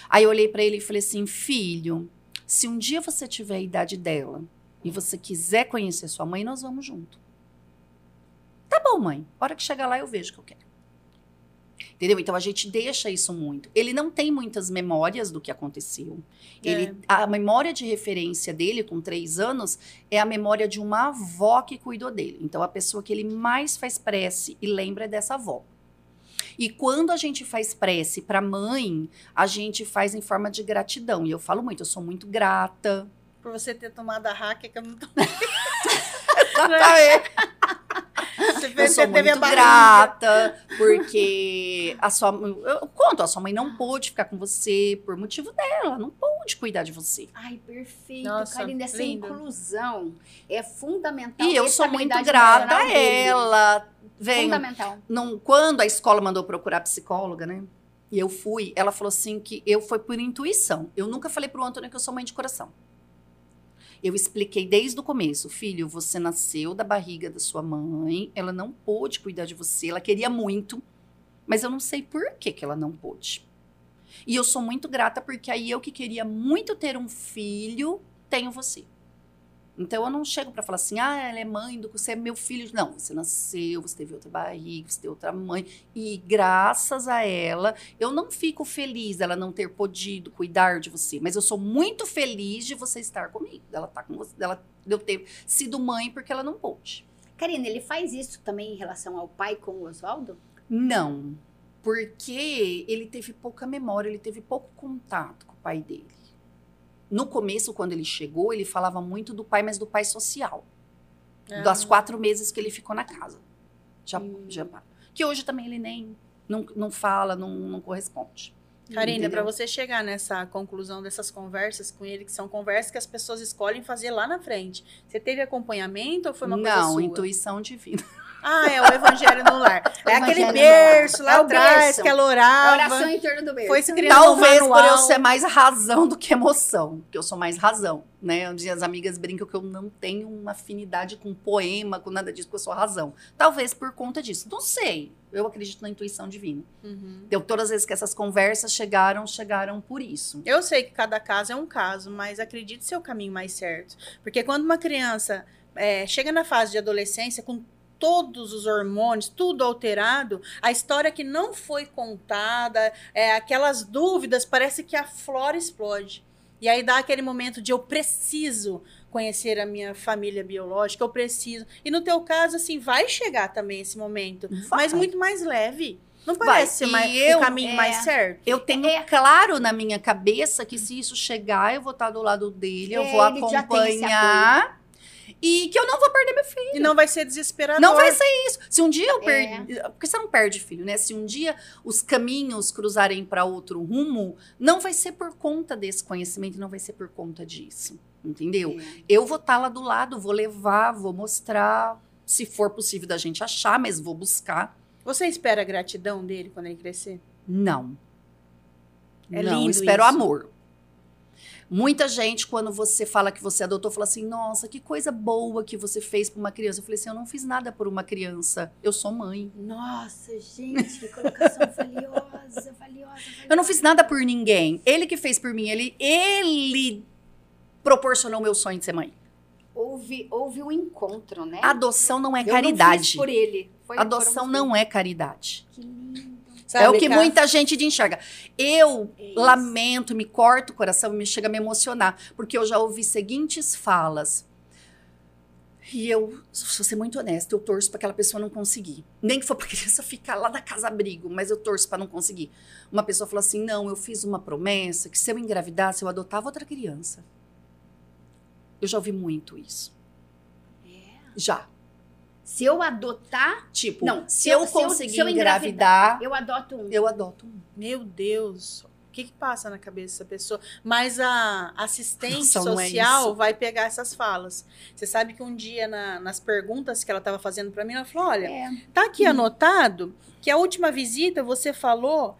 Aí eu olhei para ele e falei assim: filho, se um dia você tiver a idade dela e você quiser conhecer sua mãe, nós vamos junto. Tá bom, mãe. Hora que chegar lá eu vejo o que eu quero. Entendeu? Então a gente deixa isso muito. Ele não tem muitas memórias do que aconteceu. É. Ele, a memória de referência dele, com três anos, é a memória de uma avó que cuidou dele. Então a pessoa que ele mais faz prece e lembra é dessa avó. E quando a gente faz prece para mãe, a gente faz em forma de gratidão. E eu falo muito, eu sou muito grata. Por você ter tomado a hack que eu não tô. Você Eu sou muito grata, porque a sua eu conto, a sua mãe não pôde ficar com você por motivo dela, não pôde cuidar de você. Ai, perfeito, Nossa, Karine. Essa lindo. inclusão é fundamental. E eu sou muito grata a dele. ela. Vem, Fundamental. não, quando a escola mandou procurar psicóloga, né? E eu fui, ela falou assim que eu foi por intuição. Eu nunca falei pro Antônio que eu sou mãe de coração. Eu expliquei desde o começo, filho, você nasceu da barriga da sua mãe, ela não pôde cuidar de você, ela queria muito, mas eu não sei por que, que ela não pôde. E eu sou muito grata porque aí eu que queria muito ter um filho, tenho você. Então eu não chego para falar assim, ah, ela é mãe do você é meu filho. Não, você nasceu, você teve outra barriga, você teve outra mãe. E graças a ela, eu não fico feliz dela não ter podido cuidar de você, mas eu sou muito feliz de você estar comigo, dela estar com você, dela de eu ter sido mãe porque ela não pôde. Karine, ele faz isso também em relação ao pai com o Oswaldo? Não, porque ele teve pouca memória, ele teve pouco contato com o pai dele. No começo, quando ele chegou, ele falava muito do pai, mas do pai social. Ah. Das quatro meses que ele ficou na casa. Já, Hum. já, que hoje também ele nem não, não fala, não, não corresponde. Karina, Entendeu? para você chegar nessa conclusão dessas conversas com ele, que são conversas que as pessoas escolhem fazer lá na frente, você teve acompanhamento ou foi uma coisa não, intuição divina. Ah, é o evangelho no lar. É aquele berço lá É o atrás berço. que ela A orava. oração em torno do berço. Foi se Talvez um por eu ser mais razão do que emoção, porque eu sou mais razão, né? Onde as amigas brincam que eu não tenho uma afinidade com poema, com nada disso, porque eu sou razão. Talvez por conta disso. Não sei. Eu acredito na intuição divina. Uhum. Eu, todas as vezes que essas conversas chegaram, chegaram por isso. Eu sei que cada caso é um caso, mas acredite ser o caminho mais certo. Porque quando uma criança é, chega na fase de adolescência com todos os hormônios, tudo alterado, a história que não foi contada, é, aquelas dúvidas, parece que a flora explode. E aí dá aquele momento de eu preciso conhecer a minha família biológica, eu preciso. E no teu caso, assim, vai chegar também esse momento, mas Vai. muito mais leve. Não parece ser mais, eu- o caminho é, mais certo? Eu tenho É. claro na minha cabeça que se isso chegar, eu vou estar do lado dele, eu É, vou tem esse acompanhar. E que eu não vou perder meu filho. E não vai ser desesperador. Não vai ser isso. Se um dia eu É. perdi. Porque você não perde filho, né? Se um dia os caminhos cruzarem para outro rumo, não vai ser por conta desse conhecimento, não vai ser por conta disso. Entendeu? É. Eu vou estar lá do lado, vou levar, vou mostrar. Se for possível da gente achar, mas vou buscar. Você espera a gratidão dele quando ele crescer? Não. É não, lindo espero isso. amor. Muita gente, quando você fala que você adotou, fala assim: nossa, que coisa boa que você fez por uma criança. Eu falei assim: eu não fiz nada por uma criança, eu sou mãe. Nossa, gente, que colocação valiosa, valiosa, valiosa. Eu não fiz nada por ninguém. Ele que fez por mim, ele, ele proporcionou o meu sonho de ser mãe. Houve, houve um encontro, né? Adoção não é Eu não caridade. fiz por ele. Foi, Adoção não é caridade. Que lindo. É o que Cá? muita gente enxerga. Eu isso. lamento, me corto o coração, me chega a me emocionar, porque eu já ouvi seguintes falas. E eu, vou ser muito honesta, eu torço para aquela pessoa não conseguir. Nem que for para criança ficar lá na casa abrigo, mas eu torço para não conseguir. Uma pessoa falou assim: "Não, eu fiz uma promessa que se eu engravidasse, eu adotava outra criança". Eu já ouvi muito isso. É. Já. Se eu adotar, Tipo, Não, se, se eu eu- se eu- conseguir se eu engravidar, eu adoto um. eu adoto um. Meu Deus. O que, que passa na cabeça dessa pessoa? Mas a assistente Nossa, é social isso. vai pegar essas falas. Você sabe que um dia, na- nas perguntas que ela estava fazendo para mim, ela falou: olha, É. tá aqui anotado que a última visita você falou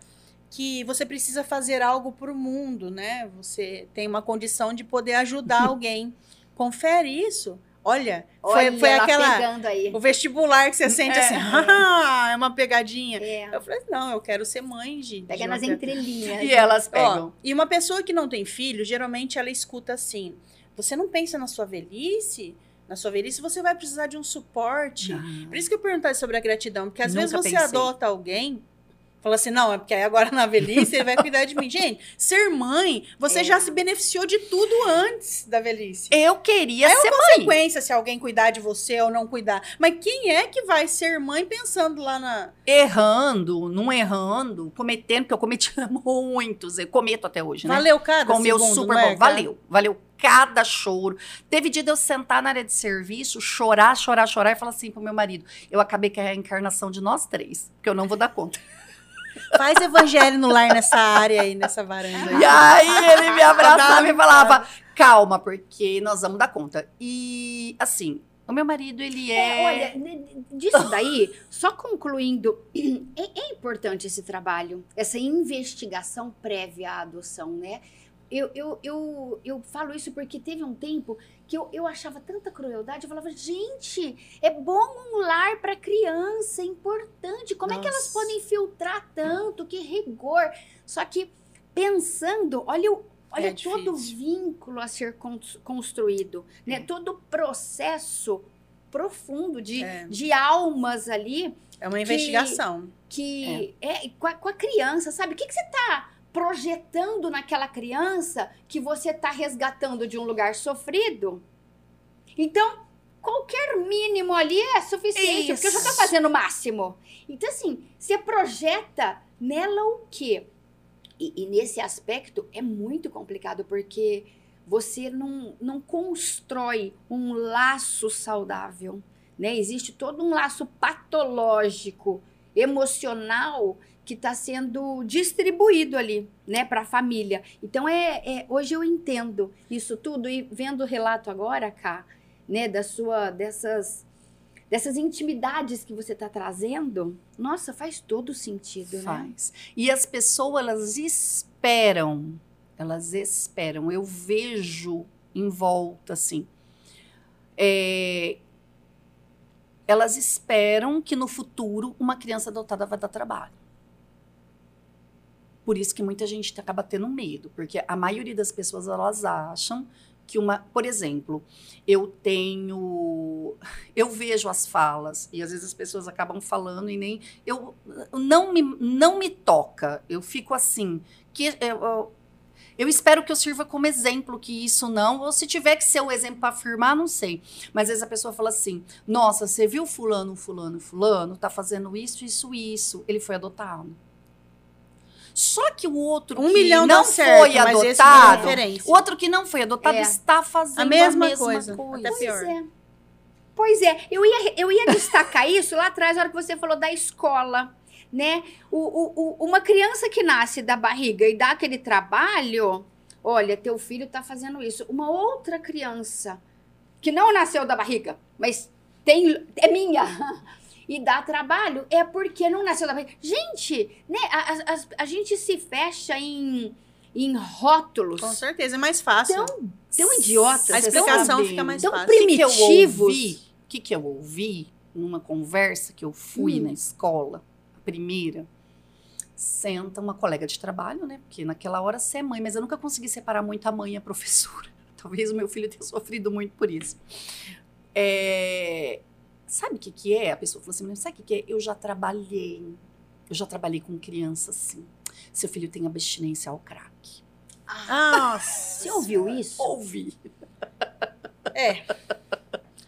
que você precisa fazer algo para o mundo, né? Você tem uma condição de poder ajudar alguém. Confere isso. Olha, foi, Olha foi ela aquela. pegando aí. O vestibular que você sente É. assim, ah, é uma pegadinha. É, Eu falei, não, eu quero ser mãe de. pega nas entrelinhas. E elas Ó, pegam. e uma pessoa que não tem filho, geralmente ela escuta assim: você não pensa na sua velhice? Na sua velhice você vai precisar de um suporte. Não. Por isso que eu perguntei sobre a gratidão, porque às vezes Nunca você pensei. adota alguém, fala assim, não, é porque aí agora na velhice ele vai cuidar de mim. Gente, ser mãe, você É. já se beneficiou de tudo antes da velhice. Eu queria É ser uma mãe. consequência se alguém cuidar de você ou não cuidar. Mas quem é que vai ser mãe pensando lá na. Errando, não errando, cometendo, porque eu cometi muitos, eu cometo até hoje, né? Valeu cada com meu super não é, bom. Valeu, valeu cada choro. Teve dia de eu sentar na área de serviço, chorar, chorar, chorar e falar assim pro meu marido: eu acabei com a encarnação de nós três, porque eu não vou dar conta. Faz evangelho no lar nessa área aí, nessa varanda. E aí ele me abraçava e falava: calma, porque nós vamos dar conta. E assim, o meu marido, ele é. É, olha, disso daí, só concluindo, é, é importante esse trabalho, essa investigação prévia à adoção, né? Eu, eu, eu, eu falo isso porque teve um tempo que eu, eu achava tanta crueldade, eu falava, gente, é bom um lar para criança, é importante, como é que elas Nossa. podem filtrar tanto, que rigor. Só que pensando, olha o, Olha É todo o vínculo a ser con- construído, né? Todo o processo profundo de, É. de almas ali É uma investigação. que é, com, a, com a criança, sabe? O que, que você está projetando naquela criança que você está resgatando de um lugar sofrido? Então, qualquer mínimo ali é suficiente, porque eu já estou Isso. fazendo o máximo. Então, assim, você projeta nela o quê? E, e nesse aspecto é muito complicado, porque você não, não constrói um laço saudável, né? Existe todo um laço patológico, emocional, que está sendo distribuído ali, né, para a família. Então, é, é- hoje eu entendo isso tudo, e vendo o relato agora, cá, né, da sua, dessas, dessas intimidades que você está trazendo, nossa, faz todo sentido, né? Faz. E as pessoas, elas esperam, elas esperam. Eu vejo em volta, assim. é, elas esperam que no futuro uma criança adotada vai dar trabalho. Por isso que muita gente acaba tendo medo, porque a maioria das pessoas elas acham que uma, por exemplo, eu tenho, eu vejo as falas e às vezes as pessoas acabam falando e nem eu não me, não me toca. Eu fico assim, que eu, eu, espero que eu sirva como exemplo que isso não, ou se tiver que ser o exemplo para afirmar, não sei. Mas às vezes a pessoa fala assim: "Nossa, você viu fulano, fulano, fulano tá fazendo isso, isso, isso, ele foi adotado". Só que o outro Um que milhão não certo, foi é adotado, o outro que não foi adotado É. está fazendo A a mesma mesma, coisa, coisa. até pior. Pois é. Pois é, eu ia, eu ia destacar isso lá atrás, na hora que você falou da escola, né? O, o, o- uma criança que nasce da barriga e dá aquele trabalho, olha, teu filho tá fazendo isso. Uma outra criança que não nasceu da barriga, mas tem, é minha, e dá trabalho, é porque não nasceu da barriga. Gente, né? A, a- a gente se fecha em, em rótulos Com certeza, é mais fácil. tão, tão idiotas. a explicação sabe, fica mais tão fácil. O que, que eu primitivos. ouvi? O que, que eu ouvi numa conversa que eu fui Hum. na escola, primeira? Senta uma colega de trabalho, né? Porque naquela hora você é mãe, mas eu nunca consegui separar muito a mãe e a professora. Talvez o meu filho tenha sofrido muito por isso. É, Sabe o que, que é? A pessoa falou assim: "Mas sabe o que, que é? Eu já trabalhei. Eu já trabalhei com criança assim. Seu filho tem abstinência ao crack. Nossa. Você ouviu isso? Ouvi. É.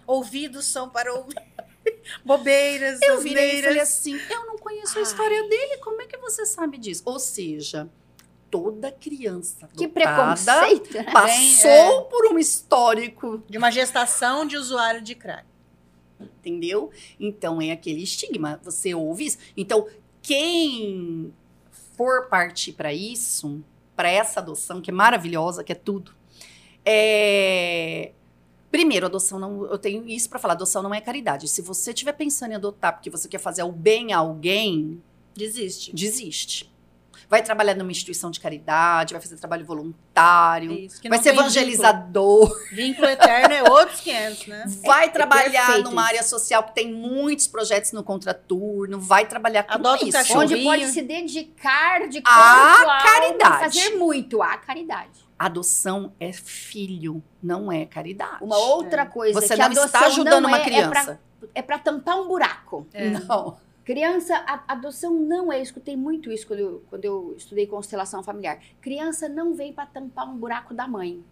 Ouvidos são para ouvir. Bobeiras, Eu virei e falei assim: eu não conheço a Ai. história dele, como é que você sabe disso? Ou seja, toda criança Que preconceito, né? passou é. por um histórico, De uma gestação de usuário de crack. entendeu? Então é aquele estigma. Você ouve isso? Então, quem for partir para isso, para essa adoção, que é maravilhosa, que é tudo, é. Primeiro, adoção não. Eu tenho isso para falar: adoção não é caridade. Se você estiver pensando em adotar porque você quer fazer o bem a alguém, Desiste. desiste. vai trabalhar numa instituição de caridade, vai fazer trabalho voluntário, Isso, que vai ser evangelizador, Vínculo. Vínculo eterno é outros 500, né? vai trabalhar perfeito numa isso. área social que tem muitos projetos no contraturno, vai trabalhar com Adota um isso. cachorro. Onde pode se dedicar de corpo, À caridade. fazer muito à caridade. Adoção é filho, não é caridade. Uma outra coisa Você que não adoção está ajudando não uma é, criança. É pra tampar um buraco. É. Não. Criança, a adoção não é, eu escutei muito isso quando eu, quando eu estudei constelação familiar. Criança não vem para tampar um buraco da mãe.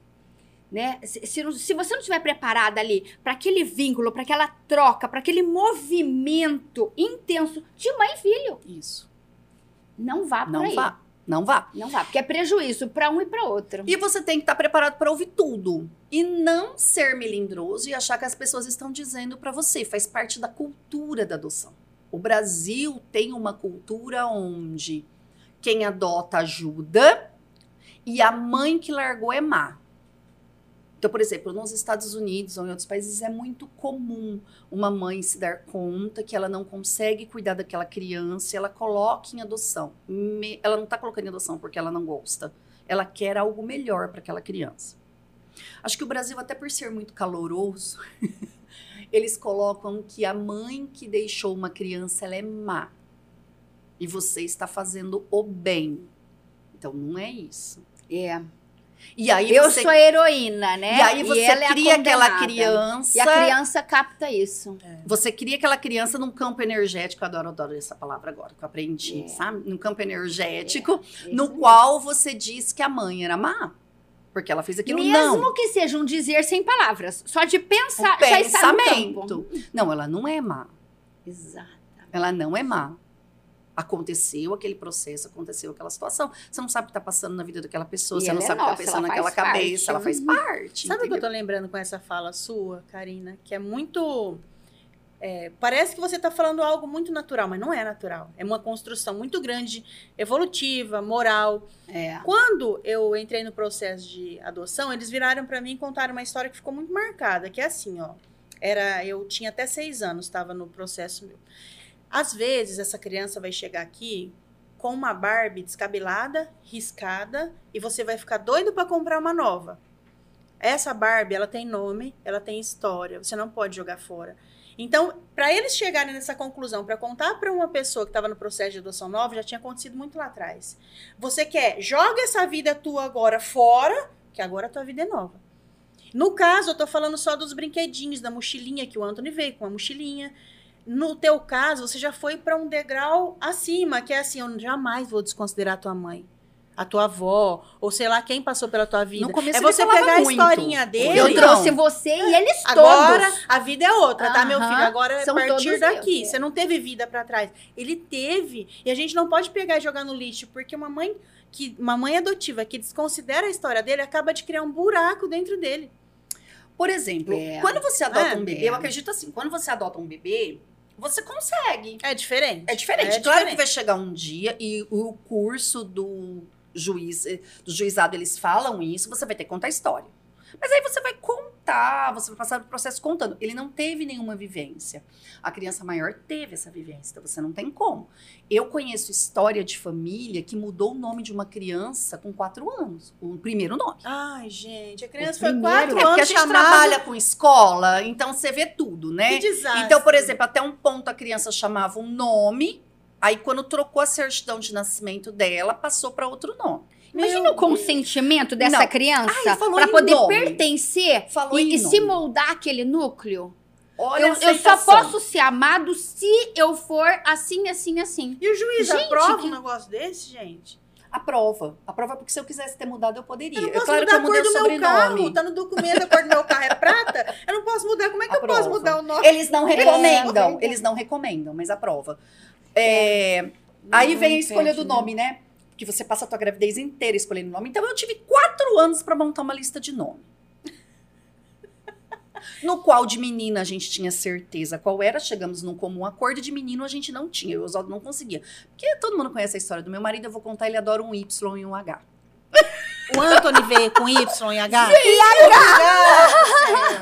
Né? Se, se, não- se você não estiver preparada ali para aquele vínculo, para aquela troca, para aquele movimento intenso de mãe e filho, Isso. não vá Não aí. vá. Não vá. Não vá, porque é prejuízo para um e para outro. E você tem que estar preparado para ouvir tudo. E não ser melindroso e achar que as pessoas estão dizendo para você. Faz parte da cultura da adoção. O Brasil tem uma cultura onde quem adota ajuda e a mãe que largou é má. Então, por exemplo, nos Estados Unidos ou em outros países é muito comum uma mãe se dar conta que ela não consegue cuidar daquela criança e ela coloca em adoção. Ela não está colocando em adoção porque ela não gosta. Ela quer algo melhor para aquela criança. Acho que o Brasil, até por ser muito caloroso, eles colocam que a mãe que deixou uma criança ela é má. E você está fazendo o bem. Então não é isso. É. E aí Eu você sou a heroína, né? e aí você ela é cria aquela condenada. criança. E a criança capta isso. Você cria aquela criança num campo energético. Eu adoro, adoro essa palavra agora, que eu aprendi, É. sabe? Num campo energético, Isso no mesmo. qual você diz que a mãe era má. Porque ela fez aquilo. Mesmo não. que seja um dizer sem palavras. Só de pensar, já está no campo. pensamento. Não, ela não é má. Exato. Ela não é má. Aconteceu aquele processo, aconteceu aquela situação. Você não sabe o que está passando na vida daquela pessoa, E você não é sabe o que está pensando ela naquela cabeça, parte. ela faz Uhum. parte. Sabe o que eu tô lembrando com essa fala sua, Karina? Que é muito. é, parece que você tá falando algo muito natural, mas não é natural. É uma construção muito grande, evolutiva, moral. É. Quando eu entrei no processo de adoção, eles viraram pra mim e contaram uma história que ficou muito marcada, que é assim, ó. Era, eu tinha até seis anos, estava no processo meu. Às vezes, essa criança vai chegar aqui com uma Barbie descabelada, riscada, e você vai ficar doido para comprar uma nova. Essa Barbie, ela tem nome, ela tem história, você não pode jogar fora. Então, para eles chegarem nessa conclusão, para contar para uma pessoa que estava no processo de adoção nova, já tinha acontecido muito lá atrás. Você quer, joga essa vida tua agora fora, que agora a tua vida é nova. No caso, eu tô falando só dos brinquedinhos, da mochilinha que o Anthony veio com a mochilinha. No teu caso, você já foi para um degrau acima, que é assim, eu jamais vou desconsiderar a tua mãe, a tua avó, ou sei lá quem passou pela tua vida. No começo é você pegar a muito. historinha dele. Eu trouxe você e eles Agora todos. a vida é outra, tá, meu filho? Agora é a são partir todos daqui. meus, é. Você não teve vida pra trás. Ele teve. E a gente não pode pegar e jogar no lixo, porque uma mãe que uma mãe adotiva que desconsidera a história dele acaba de criar um buraco dentro dele. Por exemplo, É. quando você adota É. um bebê, eu acredito assim, quando você adota um bebê, você consegue. É diferente. É diferente. É claro diferente. que vai chegar um dia e o curso do juiz, do juizado, eles falam isso, você vai ter que contar a história. Mas aí você vai contar, você vai passar o processo contando. Ele não teve nenhuma vivência. A criança maior teve essa vivência, então você não tem como. Eu conheço história de família que mudou o nome de uma criança com quatro anos. O primeiro nome. Ai, gente, a criança O foi primeiro- quatro É porque a anos gente chamada... trabalha com escola, então você vê tudo, né? Que desastre. Então, por exemplo, até um ponto a criança chamava um nome, aí quando trocou a certidão de nascimento dela, passou para outro nome. Imagina Meu o consentimento dessa Não. criança para poder nome. pertencer Falou e, e se moldar aquele núcleo. Olha Eu, eu só posso ser amado se eu for assim, assim, assim. E o juiz Gente, aprova que- um negócio desse, gente? A prova. A prova porque se eu quisesse ter mudado, eu poderia. Eu não É posso claro mudar eu a cor do meu carro. Tá no documento, a cor do meu carro é prata. Eu não posso mudar. Como é que eu Aprova. posso mudar o nome? Eles não recomendam, verdade. eles não recomendam, mas aprova. É, aí Não vem a escolha do nome, né? Que você passa a tua gravidez inteira escolhendo nome. Então eu tive quatro anos para montar uma lista de nome. No qual de menina a gente tinha certeza qual era, chegamos num comum acordo, de menino a gente não tinha, eu não conseguia. Porque todo mundo conhece a história do meu marido, eu vou contar, ele adora um Y e um H. O Anthony veio com Y e H?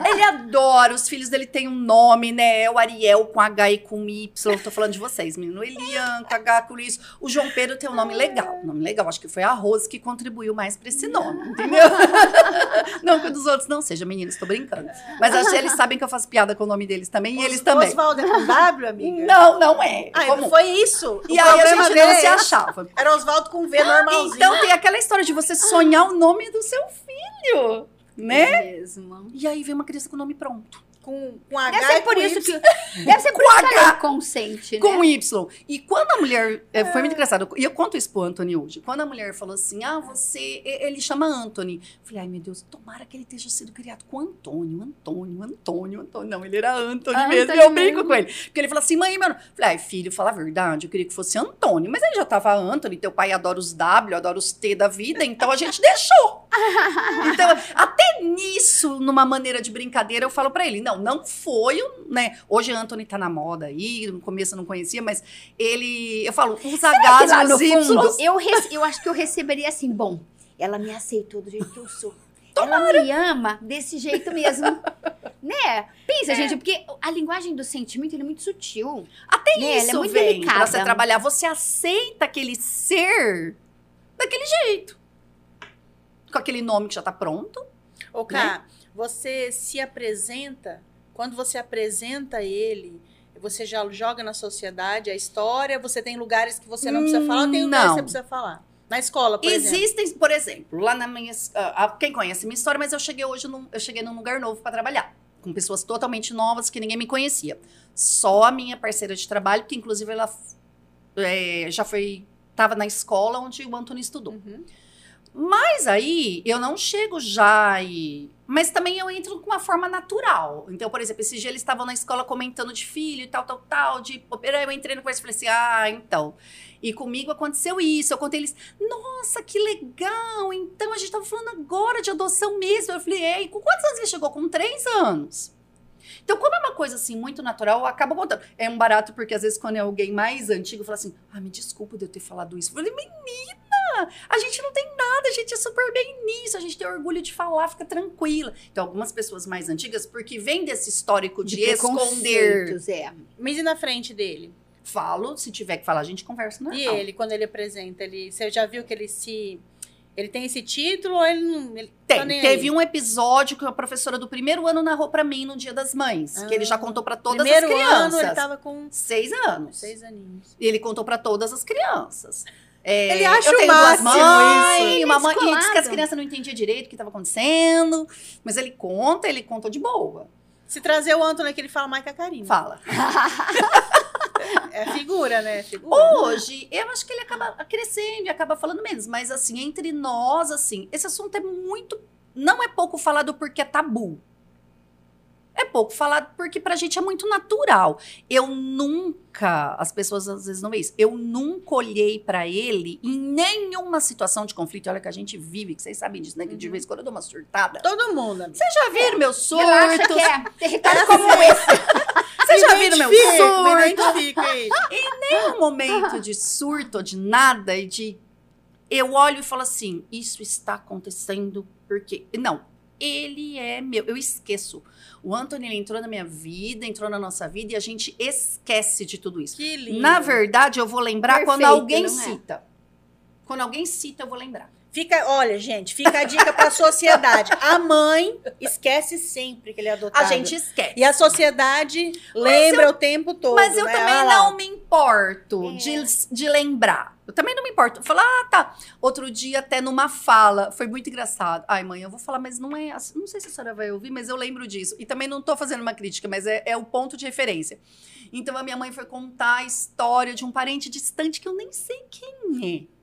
Ele adora, os filhos dele têm um nome, né? É o Ariel com H e com Y. Tô falando de vocês, menino. Elian com H com isso. O João Pedro tem um nome legal. Nome legal. Acho que foi a Rose que contribuiu mais pra esse nome, entendeu? não que o dos outros não seja, meninos, tô brincando. Mas acho que eles sabem que eu faço piada com o nome deles também, e eles também. Oswaldo é com W, amiga? Não, não é. Ah, Como- foi isso. E O aí a gente não se é- achava. Era Oswaldo com V normalzinho. Então tem aquela história de você sonhar o nome do seu filho, né? É mesmo. E aí vem uma criança com o nome pronto. Com, com H Deve ser por com isso Y. que. Deve ser por Com isso que H. ela consente, né? Com Y. E quando a mulher. é, Foi muito engraçado. E eu conto isso pro Anthony hoje. Quando a mulher falou assim: ah, você. Ele chama Anthony. Eu falei, ai meu Deus, tomara que ele tenha sido criado com Antônio, Antônio, Antônio, Antônio. Não, ele era Anthony Anthony mesmo. Eu brinco com ele. Porque ele falou assim: mãe, meu. nome-" Eu falei, ai filho, fala a verdade. Eu queria que fosse Antônio. Mas ele já tava Anthony. Teu pai adora os W, adora os T da vida. Então a gente deixou. Então, até nisso, numa maneira de brincadeira, eu falo pra ele: não, não foi, o- né? Hoje Anthony tá na moda aí, no começo eu não conhecia, mas ele. Eu falo, os que H's, lá no os Ys. fundo, eu, eu acho que eu receberia assim, bom, ela me aceitou do jeito que eu sou. Ela me ama desse jeito mesmo. né? Pensa, É. gente, porque a linguagem do sentimento é muito sutil. Até né? Ela é isso muito vem delicada. pra você trabalhar. Você aceita aquele ser daquele jeito. Com aquele nome que já tá pronto. Ô, Cá, você se apresenta, quando você apresenta ele, você já joga na sociedade a história, você tem lugares que você não precisa falar, ou tem lugares que você precisa falar. Na escola, por exemplo. Existem, por exemplo, lá na minha. ah, quem conhece minha história, mas eu cheguei hoje num, eu cheguei num lugar novo para trabalhar. Com pessoas totalmente novas que ninguém me conhecia. Só a minha parceira de trabalho, que inclusive ela eh, já foi. Tava na escola onde o Antônio estudou. Uhum. Mas aí eu não chego já e. Mas também eu entro com uma forma natural. Então, por exemplo, esse dia eles estavam na escola comentando de filho e tal, tal, tal, de. Eu entrei no conversa e falei assim: ah, então. E comigo aconteceu isso. Eu contei eles, nossa, que legal! Então a gente tava falando agora de adoção mesmo. Eu falei, ei, com quantos anos ele chegou? Com três anos. Então, como é uma coisa assim muito natural, eu acabo contando. É um barato, porque às vezes quando é alguém mais antigo, fala assim: ah, me desculpa de eu ter falado isso. Eu falei, a gente não tem nada, a gente é super bem nisso, a gente tem orgulho de falar, fica tranquila. Então, algumas pessoas mais antigas, porque vem desse histórico de, esconder. preconceitos, É. Mas e na frente dele? Falo, se tiver que falar, a gente conversa normal. E ele, quando ele apresenta, ele, você já viu que ele se. Ele tem esse título ou ele não. Ele Tem. tá Teve aí? um episódio que a professora do primeiro ano narrou pra mim no Dia das Mães, que ele já contou pra todas Primeiro as crianças. ano ele tava com Seis anos. seis aninhos. E ele contou pra todas as crianças. É, Ele acha eu o tenho duas máximo mães, isso. uma mãe, e disse que as crianças não entendiam direito o que estava acontecendo, mas ele conta, ele contou de boa. Se trazer o Antônio aqui, ele fala mais que a Karine. Fala. É figura, né? Figura. Hoje, eu acho que ele acaba crescendo e acaba falando menos, mas assim, entre nós, assim, esse assunto é muito. Não é pouco falado porque é tabu. É pouco falado porque pra gente é muito natural. Eu nunca, as pessoas às vezes não veem isso, eu nunca olhei pra ele em nenhuma situação de conflito. Olha que a gente vive, que vocês sabem disso, né? Que de Uhum. vez em quando eu dou uma surtada. Todo mundo. Vocês já viram meus Relaxa surtos? que é como esse. Vocês já viram meu surto? me identifica aí. um momento de surto, de nada, e de. Eu olho e falo assim: isso está acontecendo porque. Não, ele é meu. Eu esqueço. O Anthony ele entrou na minha vida, entrou na nossa vida e a gente esquece de tudo isso. Que lindo. Na verdade, eu vou lembrar quando Perfeito, alguém não é? cita. Quando alguém cita, eu vou lembrar. Fica, olha, gente, fica a dica pra sociedade. A mãe esquece sempre que ele é adotado. A gente esquece. E a sociedade lembra o tempo todo. Mas eu né? também lá. não me importo É. de, de lembrar. Eu também não me importo. Falar, ah, tá. Outro dia, até numa fala, foi muito engraçado. Ai, mãe, eu vou falar, mas não é assim. Não sei se a senhora vai ouvir, mas eu lembro disso. E também não tô fazendo uma crítica, mas é, é o ponto de referência. Então, a minha mãe foi contar a história de um parente distante que eu nem sei quem é.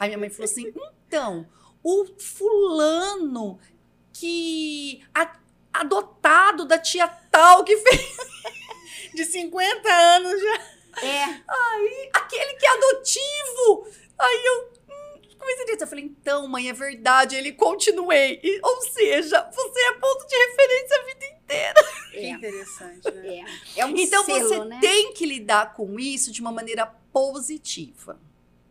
Aí minha mãe falou assim: então, o fulano que. a- adotado da tia tal que fez. De 50 anos já. É. aquele que é adotivo. Aí eu hum, comecei a dizer, eu falei, então, mãe, é verdade. Ele continuei. E, ou seja, você é ponto de referência a vida inteira. Que É. interessante, né? É. É um então selo, você né? tem que lidar com isso de uma maneira positiva.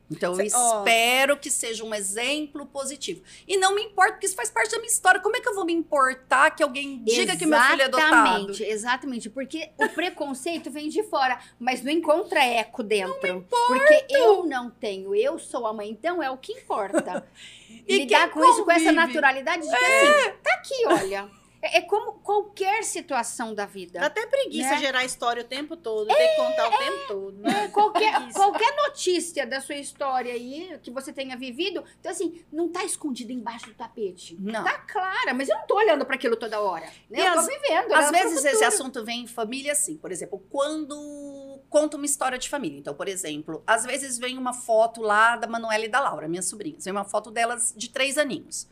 Então eu Cê- ó. espero que seja um exemplo positivo. E não me importa, porque isso faz parte da minha história. Como é que eu vou me importar que alguém diga que meu filho é adotado? Exatamente, exatamente. Porque o preconceito vem de fora, mas não encontra eco dentro. porque eu não tenho, eu sou a mãe, então é o que importa. E Lidar com isso com essa convive? naturalidade de que assim, tá aqui, olha. É, é como qualquer situação da vida. Dá até preguiça Né? gerar história o tempo todo, ter que contar o tempo todo, né? É, qualquer, qualquer notícia da sua história aí que você tenha vivido, então assim, não tá escondida embaixo do tapete. Não. Tá clara, mas eu não tô olhando para aquilo toda hora. Né? E eu tô às- vivendo. Às pro vezes esse assunto vem em família assim, por exemplo, quando conta uma história de família. Então, por exemplo, às vezes vem uma foto lá da Manuela e da Laura, minhas sobrinhas. Vem uma foto delas de três aninhos.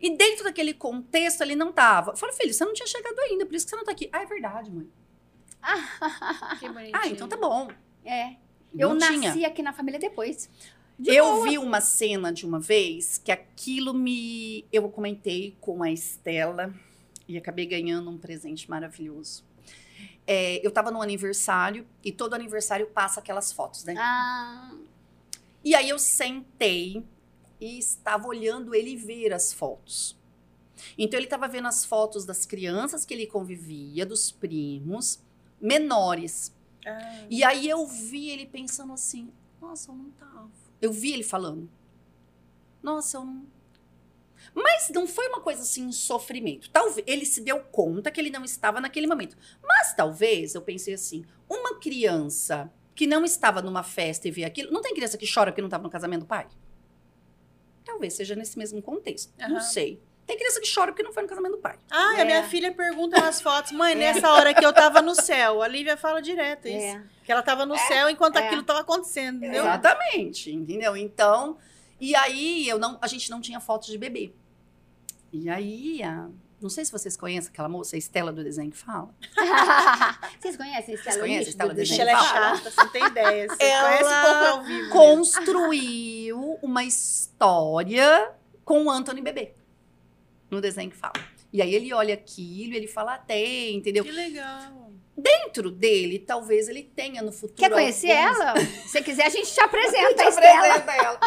E dentro daquele contexto ele não tava. Eu falo, filho, você não tinha chegado ainda, por isso que você não tá aqui. Ah, é verdade, mãe. Que bonitinho. Ah, então tá bom. É. Eu Não nasci tinha. aqui na família depois. De eu boa. vi uma cena de uma vez que aquilo me. Eu comentei com a Estela e acabei ganhando um presente maravilhoso. É, eu tava no aniversário e todo aniversário passa aquelas fotos, né? Ah, E aí eu sentei e estava olhando ele ver as fotos. Então ele estava vendo as fotos das crianças que ele convivia, dos primos, menores. Ah, E aí eu vi ele pensando assim: nossa, eu não tava. Eu vi ele falando: nossa, eu não. Mas não foi uma coisa assim, um sofrimento. Talvez ele se deu conta que ele não estava naquele momento. Mas talvez eu pensei assim: uma criança que não estava numa festa e vê aquilo. Não tem criança que chora porque não estava no casamento do pai? Talvez seja nesse mesmo contexto. Não Aham. sei. Tem criança que chora porque não foi no casamento do pai. Ah, É. a minha filha pergunta nas fotos, mãe, nessa hora que eu tava no céu. A Lívia fala direto isso. é. Que ela tava no céu enquanto é. aquilo tava acontecendo, entendeu? Exatamente, entendeu? Então, e aí eu não, a gente não tinha fotos de bebê. E aí, a- não sei se vocês conhecem aquela moça, a Estela do desenho que fala. Vocês conhecem Estela conhecem Lish, Estela do Desenho? Bicho, ela é Fala. chata, você não tem ideia. Você Ela conhece pouco ao vivo. mesmo. Construiu uma história com o Anthony Bebê. No desenho que fala. E aí ele olha aquilo, ele fala até, entendeu? Que legal. Dentro dele, talvez ele tenha no futuro. Quer conhecer alguns- ela? Se quiser, a gente te apresenta a Estela. apresenta ela.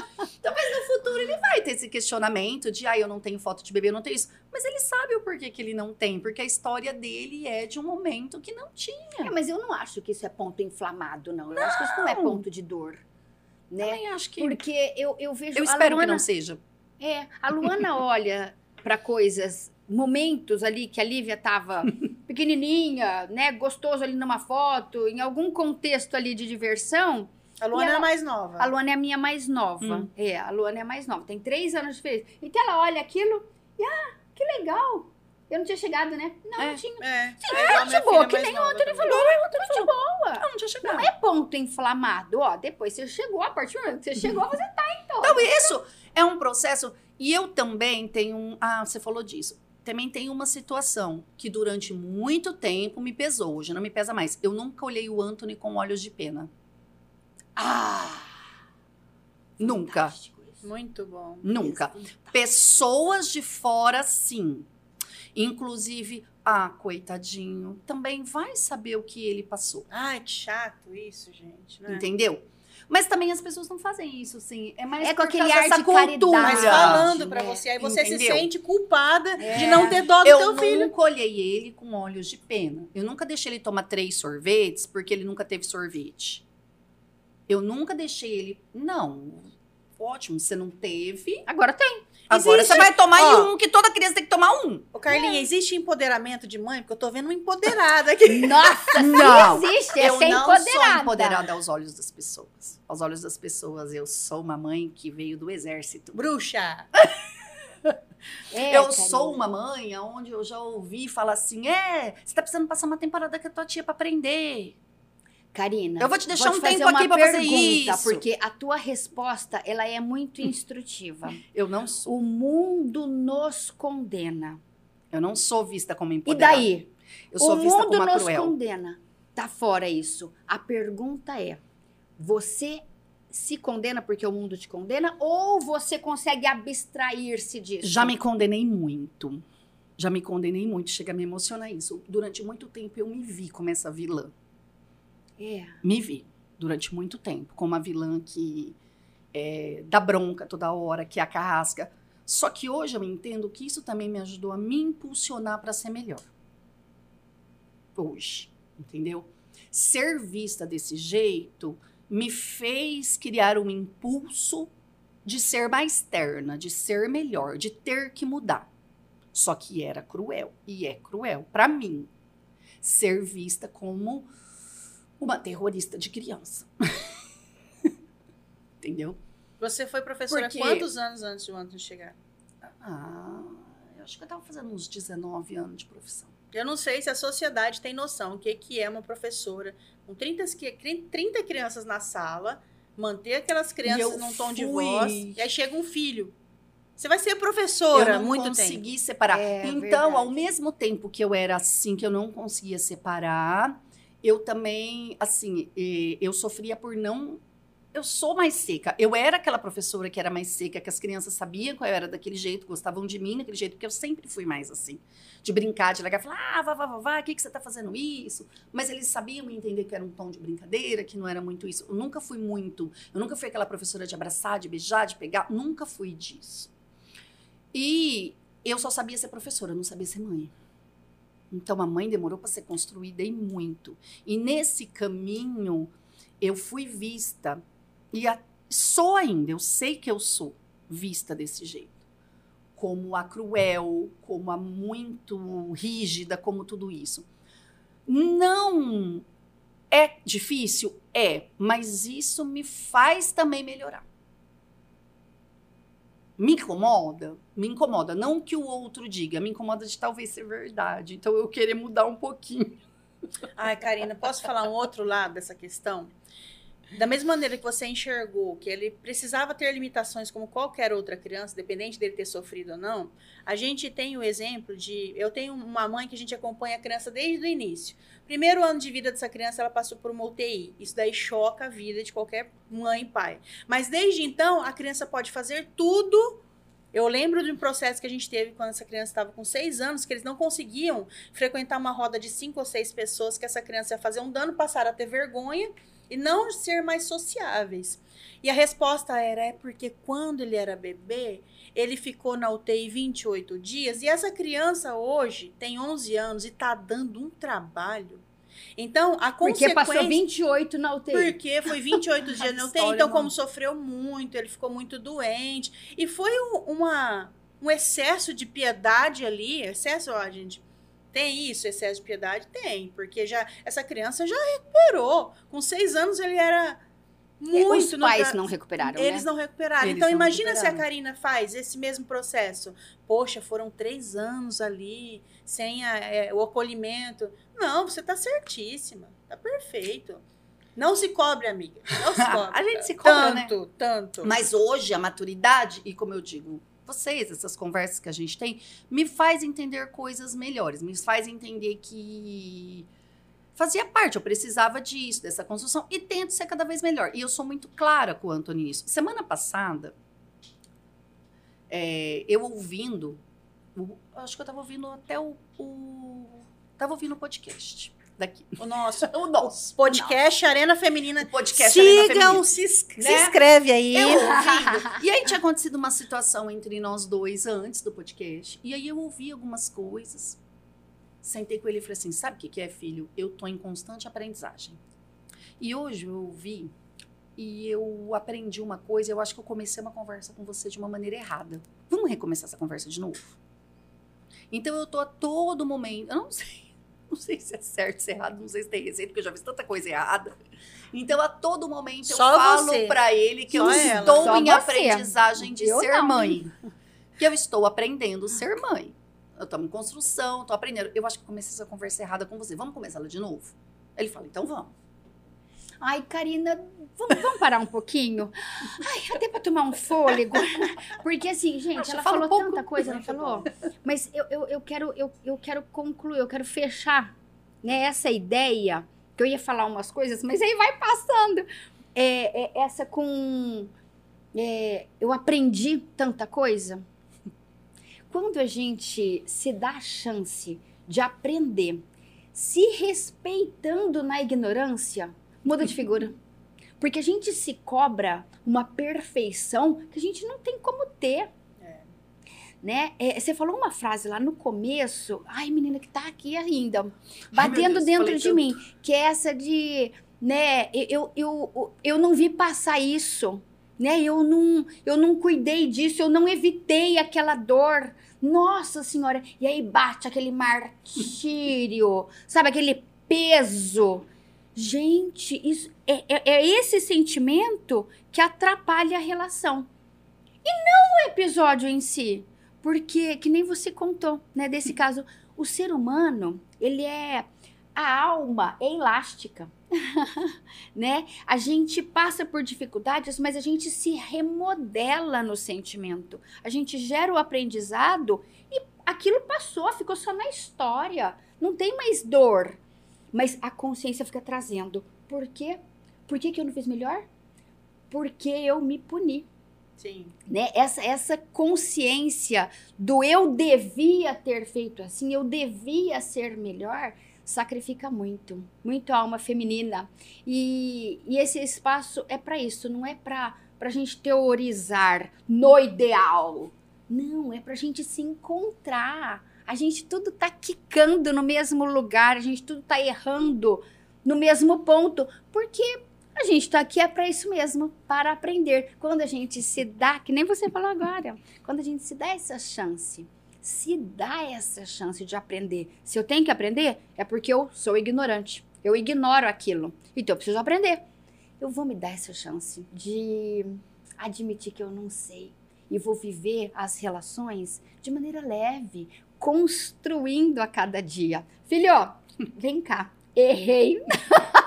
Talvez no futuro ele vai ter esse questionamento de, ah, eu não tenho foto de bebê, eu não tenho isso. Mas ele sabe o porquê que ele não tem, porque a história dele é de um momento que não tinha. É, mas eu não acho que isso é ponto inflamado, não. Eu acho que isso não é Não. ponto de dor. Né? Também acho que. Porque eu, eu vejo. Eu espero que Luana- não seja. É, a Luana olha para coisas, momentos ali que a Lívia tava pequenininha, né, gostoso ali numa foto, em algum contexto ali de diversão. A Luana ela- é mais nova. A Luana é a minha mais nova. Hum. É, a Luana é a mais nova. Tem três anos de diferença. Então ela olha aquilo e, ah, que legal. Eu não tinha chegado, né? Não, É. não tinha. É, Sim, é a de boa, filha que nem ele também. falou. É, tudo de boa. Não, não tinha chegado. Não é ponto inflamado, ó. Depois você chegou, a partir do momento que você chegou, você tá em todo. Então, isso é um processo. E eu também tenho um. Ah, você falou disso. Também tem uma situação que durante muito tempo me pesou. Hoje não me pesa mais. Eu nunca olhei o Anthony com olhos de pena. Ah! Nunca. Muito bom. Nunca. Pessoas de fora, sim. Inclusive, ah, coitadinho, também vai saber o que ele passou. Ai, que chato isso, gente. Né? Entendeu? Mas também as pessoas não fazem isso, sim. É mais É com por aquele causa ar dessa de cultura. Mas falando pra né? você, aí você se Entendeu? sente culpada É. de não ter dó do Eu teu nunca filho. olhei ele com olhos de pena. Eu nunca deixei ele tomar três sorvetes porque ele nunca teve sorvete. Eu nunca deixei ele. Não. Ótimo, você não teve. Agora tem. Agora Existe- você vai tomar em ó. um, que toda criança tem que tomar um. Ô, Carlinha, existe empoderamento de mãe? Porque eu tô vendo uma empoderada aqui. Nossa, Não. existe, é eu ser não sou empoderada. empoderada aos olhos das pessoas. Aos olhos das pessoas, eu sou uma mãe que veio do exército. Bruxa. É, eu Karine. sou uma mãe onde eu já ouvi falar assim: é, você tá precisando passar uma temporada com a tua tia pra aprender. Karina, Eu vou te deixar um fazer tempo aqui pra fazer pergunta, isso. Porque a tua resposta, ela é muito instrutiva. Eu não sou. o mundo nos condena. Eu não sou vista como E empoderada. daí? Eu sou o vista mundo como nos cruel. condena. Tá fora isso. A pergunta é: você se condena porque o mundo te condena ou você consegue abstrair-se disso? Já me condenei muito. Já me condenei muito. Chega a me emocionar isso. Durante muito tempo eu me vi como essa vilã. É. Me vi. Durante muito tempo. Como a vilã que é, dar bronca toda hora, que é a carrasca. Só que hoje eu entendo que isso também me ajudou a me impulsionar para ser melhor. Hoje, entendeu? Ser vista desse jeito me fez criar um impulso de ser mais terna, de ser melhor, de ter que mudar. Só que era cruel e é cruel para mim ser vista como uma terrorista de criança. Entendeu? Você foi professora Porque- quantos anos antes de o Antônio chegar? Ah, eu acho que eu tava fazendo uns 19 anos de profissão. Eu não sei se a sociedade tem noção o que, que é uma professora com 30, qui- 30 crianças na sala, manter aquelas crianças num tom de fui- voz, e aí chega um filho. Você vai ser professora eu não muito tempo. consegui separar. É, então, verdade. ao mesmo tempo que eu era assim, que eu não conseguia separar, eu também, assim, eu sofria por não. Eu sou mais seca. Eu era aquela professora que era mais seca, que as crianças sabiam que eu era daquele jeito, gostavam de mim daquele jeito, porque eu sempre fui mais assim. De brincar, de largar, falar, ah, vá, vá, vá, vá, o que, que você tá fazendo isso? Mas eles sabiam entender que era um tom de brincadeira, que não era muito isso. Eu nunca fui muito. Eu nunca fui aquela professora de abraçar, de beijar, de pegar. Nunca fui disso. E eu só sabia ser professora, eu não sabia ser mãe. Então a mãe demorou para ser construída e muito. E nesse caminho eu fui vista e a- sou ainda, eu sei que eu sou vista desse jeito. Como a cruel, como a muito rígida, como tudo isso. Não é difícil? É, mas isso me faz também melhorar. Me incomoda? Me incomoda. Não que o outro diga, me incomoda de talvez ser verdade. Então eu querer mudar um pouquinho. Ai, Karina, posso falar um outro lado dessa questão? Da mesma maneira que você enxergou que ele precisava ter limitações como qualquer outra criança, dependente dele ter sofrido ou não, a gente tem o exemplo de. Eu tenho uma mãe que a gente acompanha a criança desde o início. Primeiro ano de vida dessa criança, ela passou por uma UTI. Isso daí choca a vida de qualquer mãe e pai. Mas desde então, a criança pode fazer tudo. Eu lembro de um processo que a gente teve quando essa criança estava com seis anos, que eles não conseguiam frequentar uma roda de cinco ou seis pessoas, que essa criança ia fazer um dano, passaram a ter vergonha e não ser mais sociáveis. E a resposta era: é porque quando ele era bebê, ele ficou na UTI 28 dias e essa criança hoje tem 11 anos e está dando um trabalho. Então, a Porque consequência. passou 28 na UTI. Porque foi 28 dias A não história tem. Então, não- como sofreu muito, ele ficou muito doente. E foi um, uma, um excesso de piedade ali. Excesso, ó, gente. Tem isso, excesso de piedade? Tem. Porque já essa criança já recuperou. Com seis anos ele era muito. Os pais tra- não recuperaram, Eles né? não recuperaram. Eles então, não imagina se a recuperaram. Karina faz esse mesmo processo. Poxa, foram três anos ali, sem a- é, o acolhimento. Não, você tá certíssima. Tá perfeito. Não se cobre, amiga. Não se cobre. A gente se cobra, né? tanto, tanto. Mas hoje a maturidade, e como eu digo, vocês, essas conversas que a gente tem, me faz entender coisas melhores, me faz entender que fazia parte, eu precisava disso, dessa construção, e tento ser cada vez melhor. E eu sou muito clara com o Antônio nisso. Semana passada, é, eu ouvindo, acho que eu estava ouvindo até o, o. Tava ouvindo o podcast daqui. O nosso O nosso. podcast Arena Feminina. O podcast Arena Sigam, Feminina. se, ins- se Né? inscreve aí. Eu ouvindo. E aí tinha acontecido uma situação entre nós dois antes do podcast. E aí eu ouvi algumas coisas. Sentei com ele e falei assim: sabe o que, que é, filho? Eu tô em constante aprendizagem. E hoje eu ouvi e eu aprendi uma coisa. Eu acho que eu comecei uma conversa com você de uma maneira errada. Vamos recomeçar essa conversa de novo? Então eu tô a todo momento. Eu não sei. Não sei se é certo, se é errado, não sei se tem receita, porque eu já fiz tanta coisa errada. Então, a todo momento, eu Só falo você. pra ele que Só eu ela. estou Só em você. aprendizagem de Eu ser não. mãe. Que eu estou aprendendo a ser mãe. Eu estou em construção, estou aprendendo. Eu acho que comecei essa conversa errada com você. Vamos começar ela de novo? Ele fala, então vamos. Ai, Karina, vamos, vamos parar um pouquinho? Ai, até pra tomar um fôlego. Porque assim, gente, Acho, ela falou pouco. tanta coisa, ela falou. Mas eu, eu, eu, quero, eu, eu quero concluir, eu quero fechar né, essa ideia, que eu ia falar umas coisas, mas aí vai passando. É, é essa com. é, eu aprendi tanta coisa. Quando a gente se dá a chance de aprender, se respeitando na ignorância, muda de figura. Porque a gente se cobra uma perfeição que a gente não tem como ter. É. Né? É, você falou uma frase lá no começo, ai menina que tá aqui ainda, batendo Deus, dentro de tanto. mim, que é essa de, né, eu, eu, eu, eu não vi passar isso, né, eu não, eu não cuidei disso, eu não evitei aquela dor, nossa senhora, e aí bate aquele martírio, sabe, aquele peso. Gente, isso é, é, é esse sentimento que atrapalha a relação. E não o episódio em si. Porque, que nem você contou, né? Desse caso, o ser humano, ele é. A alma é elástica. né? A gente passa por dificuldades, mas a gente se remodela no sentimento. A gente gera o aprendizado e aquilo passou, ficou só na história. Não tem mais dor. Mas a consciência fica trazendo. Por quê? Por que, que eu não fiz melhor? Porque eu me puni. Sim. Né? Essa, essa consciência do eu devia ter feito assim, eu devia ser melhor, sacrifica muito, muito a alma feminina. E, e esse espaço é para isso, não é para a gente teorizar no ideal. Não, é para a gente se encontrar. A gente tudo tá quicando no mesmo lugar, a gente tudo tá errando no mesmo ponto, porque a gente tá aqui é para isso mesmo, para aprender. Quando a gente se dá, que nem você falou agora, quando a gente se dá essa chance, se dá essa chance de aprender. Se eu tenho que aprender, é porque eu sou ignorante. Eu ignoro aquilo. Então eu preciso aprender. Eu vou me dar essa chance de admitir que eu não sei e vou viver as relações de maneira leve, construindo a cada dia. Filho, vem cá. Errei.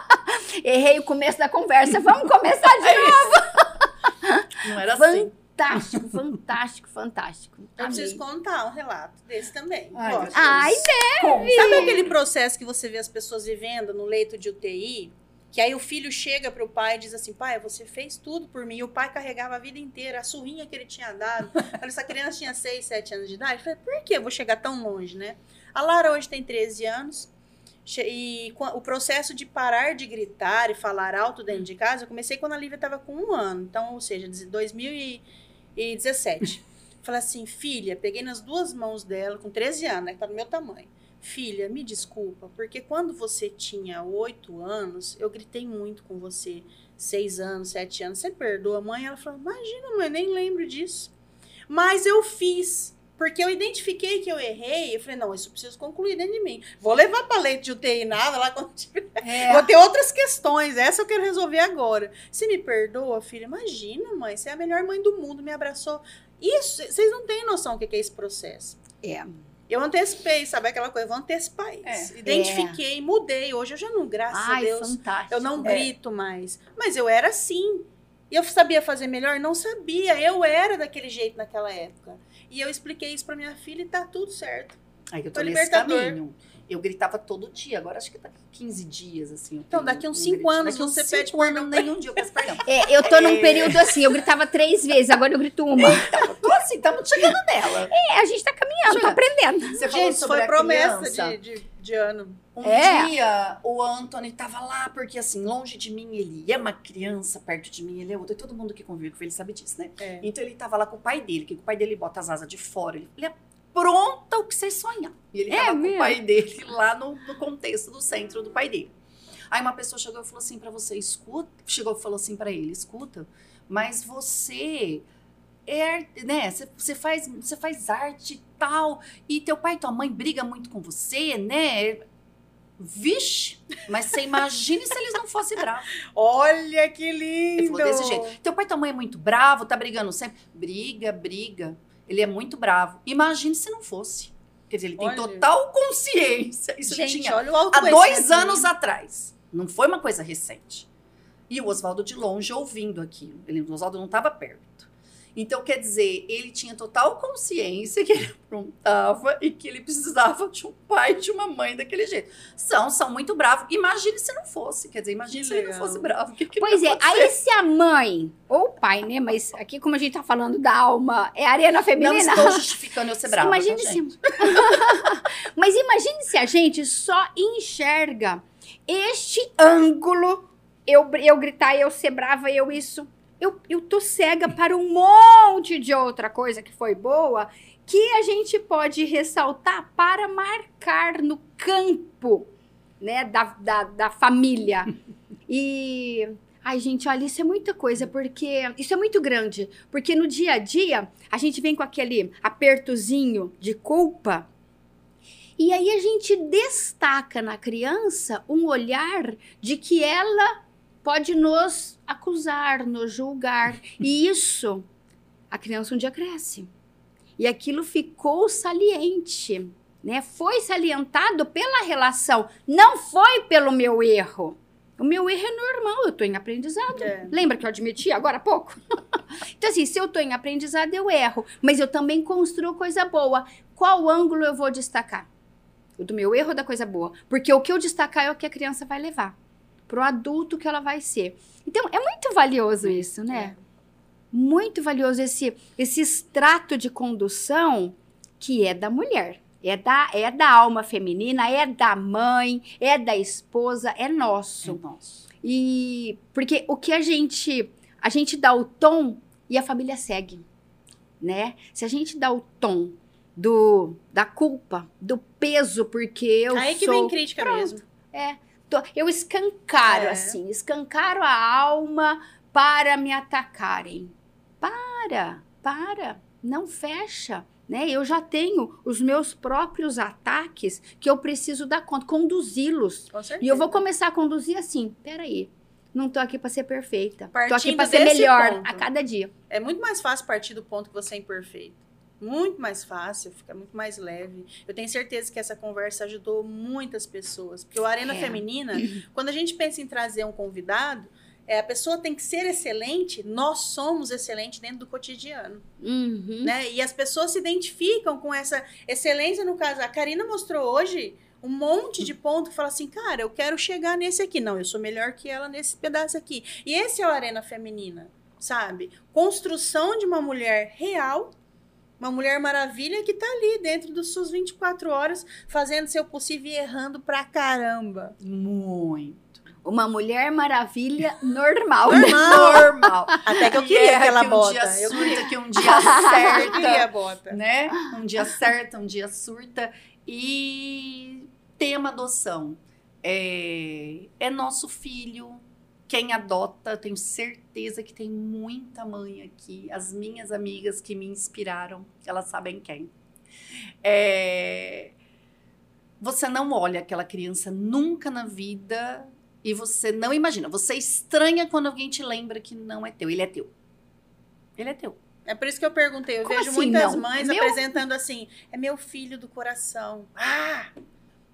Errei o começo da conversa. Vamos começar de novo. Não era assim. Fantástico, fantástico, fantástico. Eu Amei. preciso contar um relato desse também. Ai. Ai, Como? Sabe aquele processo que você vê as pessoas vivendo no leito de UTI? Que aí o filho chega pro pai e diz assim: pai, você fez tudo por mim. E o pai carregava a vida inteira, a surrinha que ele tinha dado. Essa criança tinha 6, 7 anos de idade. Eu falei: por que eu vou chegar tão longe, né? A Lara hoje tem 13 anos. E o processo de parar de gritar e falar alto dentro de casa, eu comecei quando a Lívia estava com um ano. Então, ou seja, de 2017. Falei assim, filha, peguei nas duas mãos dela, com 13 anos, né? Que tá do meu tamanho. Filha, me desculpa, porque quando você tinha oito anos, eu gritei muito com você. Seis anos, sete anos. Você perdoa a mãe? Ela falou, imagina, mãe, nem lembro disso. Mas eu fiz. Porque eu identifiquei que eu errei. Eu falei, não, isso eu preciso concluir dentro de mim. Vou levar pra leite de UTI nada lá quando tiver. É. Vou ter outras questões. Essa eu quero resolver agora. Você me perdoa, filha? Imagina, mãe. Você é a melhor mãe do mundo. Me abraçou. Isso, vocês não têm noção do que é esse processo. É. Eu antecipei, sabe aquela coisa? Eu vou antecipar isso. É. Identifiquei, mudei. Hoje eu já não, graças Ai, a Deus, fantástico. eu não É. grito mais. Mas eu era assim. E eu sabia fazer melhor? Não sabia. Eu era daquele jeito naquela época. E eu expliquei isso pra minha filha e tá tudo certo. Aí eu tô Foi nesse libertador. caminho. Eu gritava todo dia, agora acho que tá 15 dias, assim. Então, daqui uns um cinco gritinho. anos Daqui uns você cinco pede perdão. nenhum dia eu peço perdão. É, eu tô num É. período assim, eu gritava três vezes, agora eu grito uma. Tô assim, estamos chegando nela. É, a gente tá caminhando, tô aprendendo. Você falou Gente, sobre foi a promessa de, de, de ano. Um É. dia o Anthony tava lá, porque assim, longe de mim ele é uma criança, perto de mim ele é outra. E todo mundo que convive com ele sabe disso, né? É. Então ele tava lá com o pai dele, que o pai dele bota as asas de fora. Ele, ele é pronta o que você sonhar. E ele É tava com mesmo? o pai dele lá no, no contexto do centro do pai dele. Aí uma pessoa chegou e falou assim pra você, escuta. Chegou e falou assim pra ele, escuta, mas você é, né, você- faz, você faz arte e tal, e teu pai e tua mãe brigam muito com você, né? Vixe, mas você imagine se eles não fossem bravos. Olha que lindo! Ele falou desse jeito. Teu pai e tua mãe é muito bravo, tá brigando sempre. Briga, briga. Ele é muito bravo. Imagine se não fosse. Quer dizer, ele tem Olha. total consciência. Isso Gente, tinha olha o há dois anos atrás. Não foi uma coisa recente. E o Oswaldo de longe ouvindo aquilo. Ele, o Oswaldo não estava perto. Então, quer dizer, ele tinha total consciência que ele aprontava e que ele precisava de um pai e de uma mãe daquele jeito. São, são muito bravos. Imagine se não fosse. Quer dizer, imagine Que se ele não fosse bravo. Que que Pois é, acontecer? aí se a mãe, ou o pai, né? Mas aqui, como a gente tá falando da alma, é arena Não feminina. estou justificando eu ser brava. Imagine tá, se. Mas imagine se a gente só enxerga este ângulo eu, eu gritar, eu ser brava, eu isso. Eu, eu tô cega para um monte de outra coisa que foi boa que a gente pode ressaltar para marcar no campo né, da, da, da família. E Ai, gente, olha, isso é muita coisa, porque isso é muito grande. Porque no dia a dia, a gente vem com aquele apertozinho de culpa. E aí a gente destaca na criança um olhar de que ela pode nos acusar, nos julgar. E isso, a criança um dia cresce. E aquilo ficou saliente, né? Foi salientado pela relação, não foi pelo meu erro. O meu erro é normal, eu estou em aprendizado. É. Lembra que eu admiti agora há pouco? então, assim, se eu estou em aprendizado, eu erro. Mas eu também construo coisa boa. Qual ângulo eu vou destacar? O do meu erro ou da coisa boa? Porque o que eu destacar é o que a criança vai levar. Para o adulto que ela vai ser. Então, é muito valioso isso, né? É. Muito valioso esse, esse extrato de condução que é da mulher. É da, é da alma feminina, é da mãe, é da esposa, é nosso. É nosso. E porque o que a gente a gente dá o tom e a família segue, né? Se a gente dá o tom do da culpa, do peso porque eu Aí sou que vem crítica pronto, mesmo. É. Eu escancaro é. assim, escancaro a alma para me atacarem. Para, para, não fecha né? Eu já tenho os meus próprios ataques que eu preciso dar conta, conduzi-los. E eu vou começar a conduzir assim, peraí, não tô aqui para ser perfeita. Partindo tô aqui para ser melhor ponto, a cada dia. É muito mais fácil partir do ponto que você é imperfeito. Muito mais fácil, fica muito mais leve. Eu tenho certeza que essa conversa ajudou muitas pessoas. Porque o Arena é. Feminina, quando a gente pensa em trazer um convidado, é, a pessoa tem que ser excelente, nós somos excelentes dentro do cotidiano. Uhum. Né? E as pessoas se identificam com essa excelência, no caso. A Karina mostrou hoje um monte de ponto que fala assim, cara, eu quero chegar nesse aqui. Não, eu sou melhor que ela nesse pedaço aqui. E esse é o Arena Feminina, sabe? Construção de uma mulher real, uma mulher maravilha que tá ali dentro dos suas 24 horas, fazendo seu possível e errando pra caramba. Muito uma mulher maravilha normal. Normal. normal. Até que eu queria aquela que um bota. Dia eu surta, que um dia certa. eu queria a bota. Né? Um dia certa, um dia surta. E tema adoção. É, é nosso filho. Quem adota, tenho certeza que tem muita mãe aqui. As minhas amigas que me inspiraram, elas sabem quem. É, você não olha aquela criança nunca na vida e você não imagina. Você estranha quando alguém te lembra que não é teu. Ele é teu. Ele é teu. É por isso que eu perguntei. Eu Como vejo assim, muitas não? mães meu... apresentando assim: é meu filho do coração. Ah!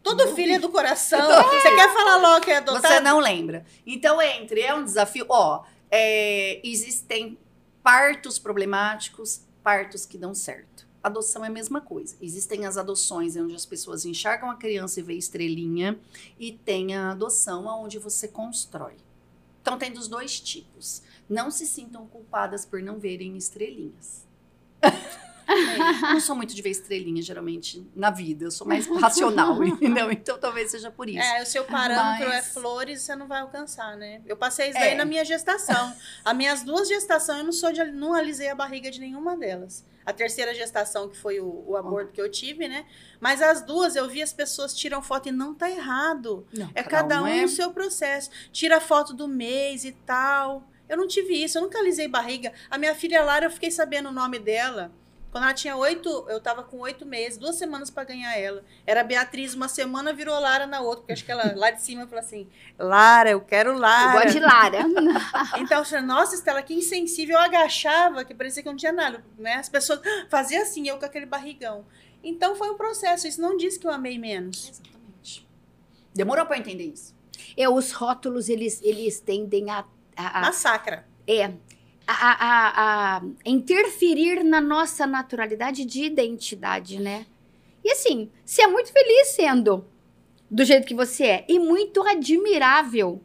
Todo filho é do coração. Você quer falar logo que é adotado? Você não lembra. Então, entre, é um desafio. Ó, é, existem partos problemáticos, partos que dão certo adoção é a mesma coisa. Existem as adoções onde as pessoas enxergam a criança e vê estrelinha, e tem a adoção onde você constrói. Então tem dos dois tipos. Não se sintam culpadas por não verem estrelinhas. não sou muito de ver estrelinha, geralmente, na vida. Eu sou mais racional, entendeu? Então talvez seja por isso. É, o seu parâmetro é Mas... é flores, você não vai alcançar, né? Eu passei isso daí é. na minha gestação. As minhas duas gestações, eu não sou de, não alisei a barriga de nenhuma delas. A terceira gestação, que foi o, o aborto que eu tive, né? Mas as duas, eu vi as pessoas tiram foto e não tá errado. Não, é cada um é... no seu processo. Tira foto do mês e tal. Eu não tive isso, eu nunca alisei barriga. A minha filha Lara, eu fiquei sabendo o nome dela quando ela tinha oito, eu tava com oito meses, duas semanas para ganhar ela. Era Beatriz uma semana, virou Lara na outra, porque acho que ela lá de cima falou assim: Lara, eu quero Lara. Eu gosto de Lara. então, eu falei, nossa, Estela, que insensível. Eu agachava, que parecia que não tinha nada. Né? As pessoas faziam assim, eu com aquele barrigão. Então foi um processo. Isso não diz que eu amei menos. Exatamente. Demorou para entender isso. É, os rótulos, eles, eles tendem a. a, a Massacra. É, a, a, a, interferir na nossa naturalidade de identidade, né? E assim, você é muito feliz sendo do jeito que você é e muito admirável.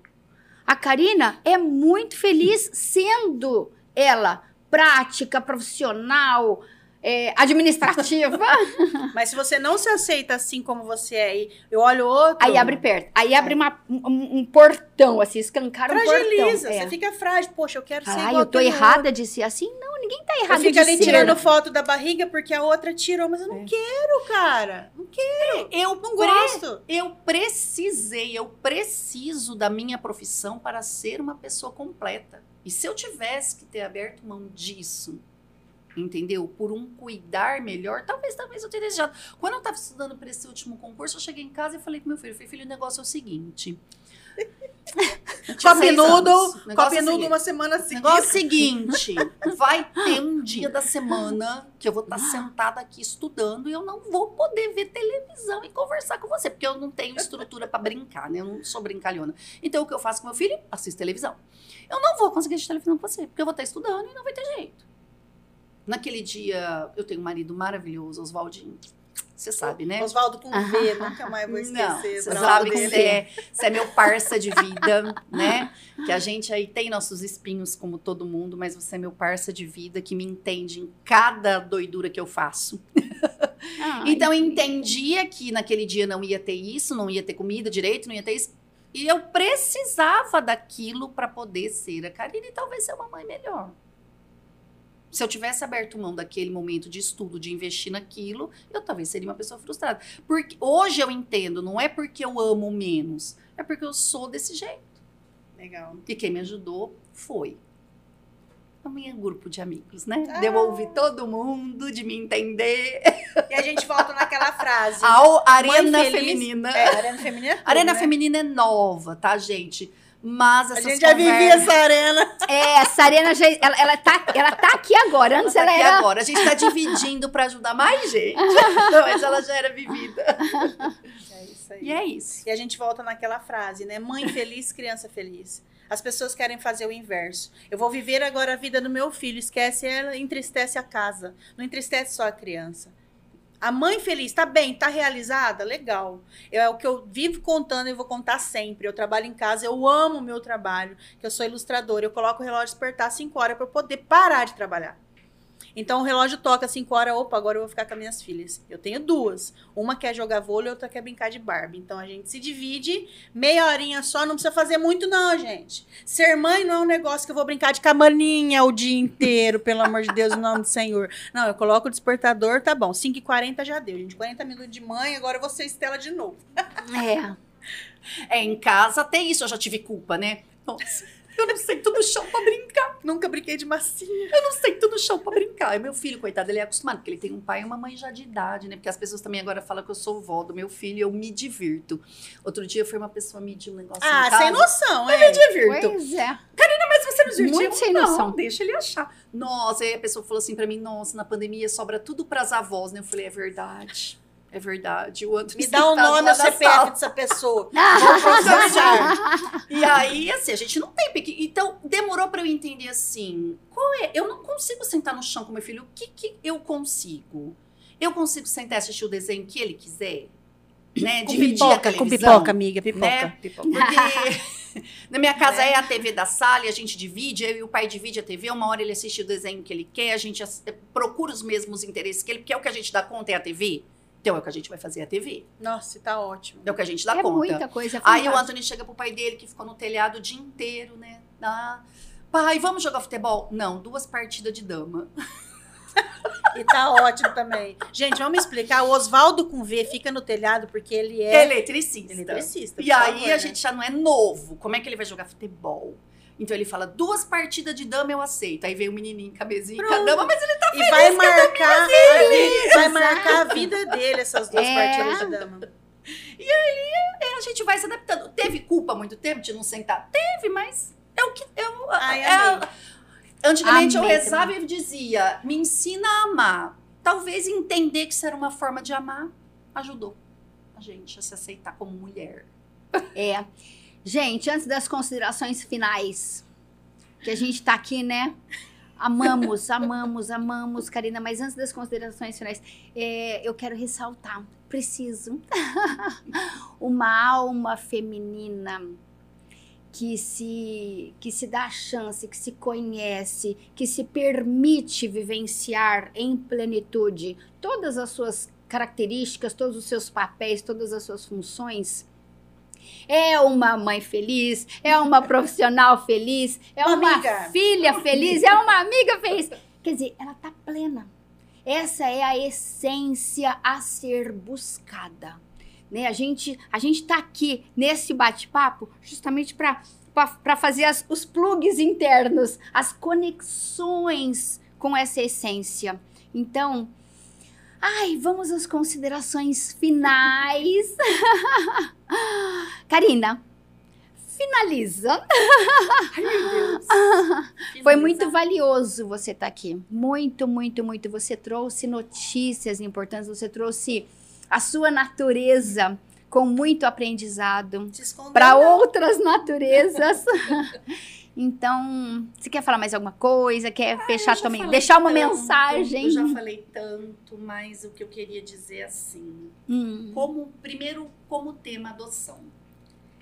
A Karina é muito feliz sendo ela prática, profissional, é, administrativa. Mas se você não se aceita assim como você é, e eu olho outro. Aí abre perto. Aí abre uma- um, um portão, assim, escancara um Fragiliza, portão. você fica frágil. Poxa, eu quero ser Ai, igual eu tô errada de ser assim? Não, ninguém tá outro. errado Eu fico de ali ser. tirando foto da barriga porque a outra tirou, mas eu É. não quero, cara. Não quero. Eu Não pre- gosto. Eu precisei, eu preciso da minha profissão para ser uma pessoa completa. E se eu tivesse que ter aberto mão disso, entendeu? Por um cuidar melhor, talvez, talvez eu teria desejado. Quando eu estava estudando para esse último concurso, eu cheguei em casa e falei com meu filho, falei, filho, o negócio é o seguinte. Tinha Copo seis noodle, anos. O negócio copo é seguinte. uma semana O seguida. negócio é o seguinte, vai ter um dia da semana que eu vou estar sentada aqui estudando e eu não vou poder ver televisão e conversar com você, porque eu não tenho estrutura para brincar, né? Eu não sou brincalhona. Então o que eu faço com meu filho? Assisto televisão. Eu não vou conseguir assistir televisão com você, porque eu vou estar estudando e não vai ter jeito. Naquele dia, eu tenho um marido maravilhoso, Oswaldinho. Você sabe, né? Oswaldo com V, nunca mais vou Não, esquecer. você sabe que você é, é meu parça de vida, né? Que a gente aí tem nossos espinhos como todo mundo, mas você é meu parça de vida que me entende em cada doidura que eu faço. Ai, Então eu entendia que naquele dia não ia ter isso, não ia ter comida direito, não ia ter isso. E eu precisava daquilo para poder ser a Karine e talvez ser uma mãe melhor. Se eu tivesse aberto mão daquele momento de estudo, de investir naquilo, eu talvez seria uma pessoa frustrada. Porque hoje eu entendo, não é porque eu amo menos, é porque eu sou desse jeito. Legal. E quem me ajudou foi o meu grupo de amigos, né? Ah. De eu ouvir todo mundo, de me entender. E a gente volta naquela frase. A arena feminina. É, arena feminina. é tudo, Arena né? feminina é nova, tá, gente? Mas A essas gente já vivia essa arena. É, essa arena já. Ela, ela, tá, ela tá aqui agora. Antes Tá ela aqui era. agora. A gente tá dividindo pra ajudar mais gente. Não, mas ela já era vivida. É isso aí. E é isso. E a gente volta naquela frase, né? Mãe feliz, criança feliz. As pessoas querem fazer o inverso. Eu vou viver agora a vida do meu filho. Esquece ela, entristece a casa. Não entristece só a criança. A mãe feliz, tá bem, tá realizada? Legal. Eu- é o que eu vivo contando e vou contar sempre. Eu trabalho em casa, eu amo o meu trabalho, que eu sou ilustradora. Eu coloco o relógio despertar às 5 horas para poder parar de trabalhar. Então o relógio toca às 5 horas, opa, agora eu vou ficar com as minhas filhas. Eu tenho duas. Uma quer jogar vôlei, outra quer brincar de Barbie. Então a gente se divide, meia horinha só, não precisa fazer muito não, gente. Ser mãe não é um negócio que eu vou brincar de camaninha o dia inteiro, pelo amor de Deus, em nome do Senhor. Não, eu coloco o despertador, tá bom, 5h40 já deu, gente. 40 minutos de mãe, agora eu vou ser Estela de novo. É. É, em casa até isso eu já tive culpa, né? Nossa, eu não sei tudo chão pra brincar. Nunca brinquei de massinha. Eu não sei tudo chão pra brincar. E meu filho, coitado, ele é acostumado, porque ele tem um pai e uma mãe já de idade, né? Porque as pessoas também agora falam que eu sou vó do meu filho e eu me divirto. Outro dia foi uma pessoa medir um negócio Ah, sem noção, Eu me é. divirto. Pois é. Mas você não divertiu? Muito sem não, noção. deixa ele achar. Nossa, aí a pessoa falou assim pra mim, nossa, na pandemia sobra tudo pras avós, né? Eu falei, é verdade. É verdade. O Antônio Me dá o nome lá e o na CPF sala. dessa pessoa. E aí, assim, a gente não tem pique. Então, demorou pra eu entender assim, qual é? Eu não consigo sentar no chão com meu filho. O que que eu consigo? Eu consigo sentar e assistir o desenho que ele quiser? Né? Com Dividir a pipoca, com pipoca, amiga, pipoca. né? pipoca. Porque na minha casa Né? é a TV da sala e a gente divide, eu e o pai divide a TV, uma hora ele assiste o desenho que ele quer, a gente ass- procura os mesmos interesses que ele, porque é o que a gente dá conta é a TV. Então é o que a gente vai fazer a TV. Nossa, tá ótimo. É o que a gente dá É conta. muita coisa. é Aí o. Anthony chega pro pai dele, que ficou no telhado o dia inteiro, né? Ah, pai, vamos jogar futebol? Não, duas partidas de dama. E tá ótimo também. Gente, vamos explicar. O Oswaldo com V fica no telhado porque ele é Eletricista. eletricista. E aí favor, a né? gente já não é novo. Como é que ele vai jogar futebol? Então ele fala, duas partidas de dama eu aceito. Aí vem o menininho mesinha com a dama, mas ele tá E vai marcar, a vai marcar a vida dele, essas duas É. partidas de dama. a gente vai se adaptando. Teve culpa há muito tempo de não sentar? Teve, mas é o que eu. Ai, é- amei. antigamente eu Amei rezava e dizia: me ensina a amar. Talvez entender que isso era uma forma de amar ajudou a gente a se aceitar como mulher. É. Gente, antes das considerações finais, que a gente tá aqui, né? Amamos, amamos, amamos, Karina, mas antes das considerações finais, é, eu quero ressaltar, preciso, uma alma feminina que se que se dá a chance, que se conhece, que se permite vivenciar em plenitude todas as suas características, todos os seus papéis, todas as suas funções, é uma mãe feliz, é uma profissional feliz, é uma, amiga. filha feliz, é uma amiga feliz. Quer dizer, ela tá plena. Essa é a essência a ser buscada. Né? A gente a gente tá aqui nesse bate-papo justamente para para fazer as- os plugs internos, as conexões com essa essência. Então, ai, vamos às considerações finais. Karina, finaliza. Ai, meu Deus. Foi Finaliza. muito valioso você estar aqui. Muito, muito, muito. Você trouxe notícias importantes, você trouxe a sua natureza com muito aprendizado para outras naturezas. então, você quer falar mais alguma coisa? Quer fechar Eu já também? Deixar uma tanto, mensagem? Eu já falei tanto, mas o que eu queria dizer é assim, Hum. como primeiro como tema adoção.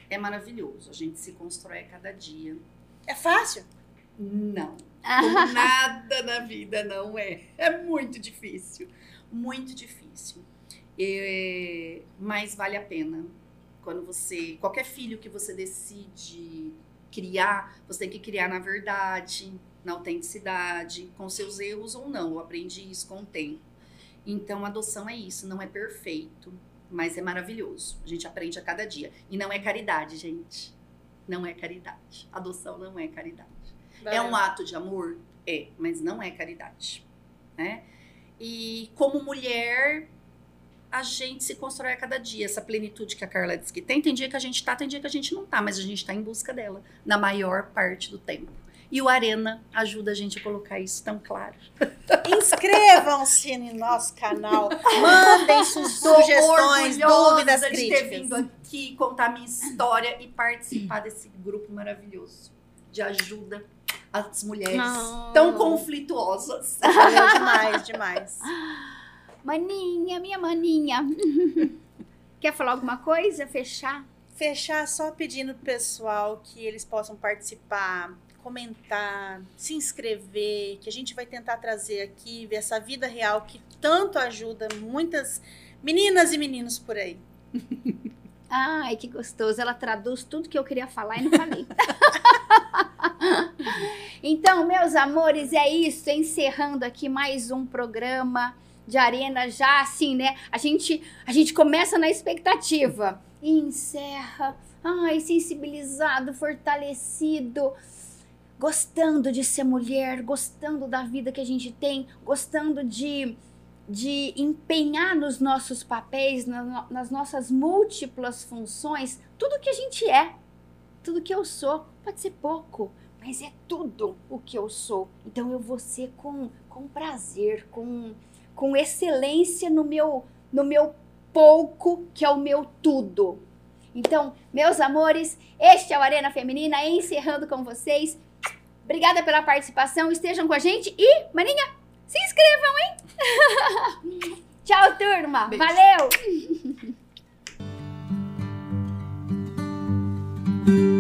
É maravilhoso, a gente se constrói a cada dia. É fácil? Não. Como nada na vida não é. É muito difícil. Muito difícil. É, mas vale a pena. Quando você. Qualquer filho que você decide criar, você tem que criar na verdade, na autenticidade, com seus erros ou não. Eu aprendi isso com o tempo. Então, adoção é isso, não é perfeito, mas é maravilhoso. A gente aprende a cada dia. E não é caridade, gente. Não é caridade. Adoção não é caridade. É um ato de amor? É, mas não é caridade, né? E como mulher, a gente se constrói a cada dia. Essa plenitude que a Carla disse que tem, tem dia que a gente tá, tem dia que a gente não tá, mas a gente tá em busca dela, na maior parte do tempo. E o Arena ajuda a gente a colocar isso tão claro. Inscrevam-se no nosso canal. Mandem su Tô sugestões, dúvidas, de ter críticas. vindo aqui contar minha história e participar desse grupo maravilhoso de ajuda às mulheres Ah. tão conflituosas. Valeu demais, demais. Maninha, minha maninha. Quer falar alguma coisa? Fechar? Fechar só pedindo pro pessoal que eles possam participar, comentar, se inscrever, que a gente vai tentar trazer aqui, ver essa vida real que tanto ajuda muitas meninas e meninos por aí. Ai, que gostoso. Ela traduz tudo que eu queria falar e não falei. então, meus amores, é isso. Encerrando aqui mais um programa de arena já assim, né? A gente a gente começa na expectativa e encerra. Ai, sensibilizado, fortalecido, gostando de ser mulher, gostando da vida que a gente tem, gostando de de empenhar nos nossos papéis, na nas nossas múltiplas funções, tudo que a gente é, tudo que eu sou. Pode ser pouco, mas é tudo o que eu sou. Então eu vou ser com, com prazer, com, com excelência no meu no meu pouco, que é o meu tudo. Então, meus amores, este é o Arena Feminina encerrando com vocês. Obrigada pela participação, estejam com a gente e, maninha, se inscrevam, hein? Tchau, turma. Beijo. Valeu.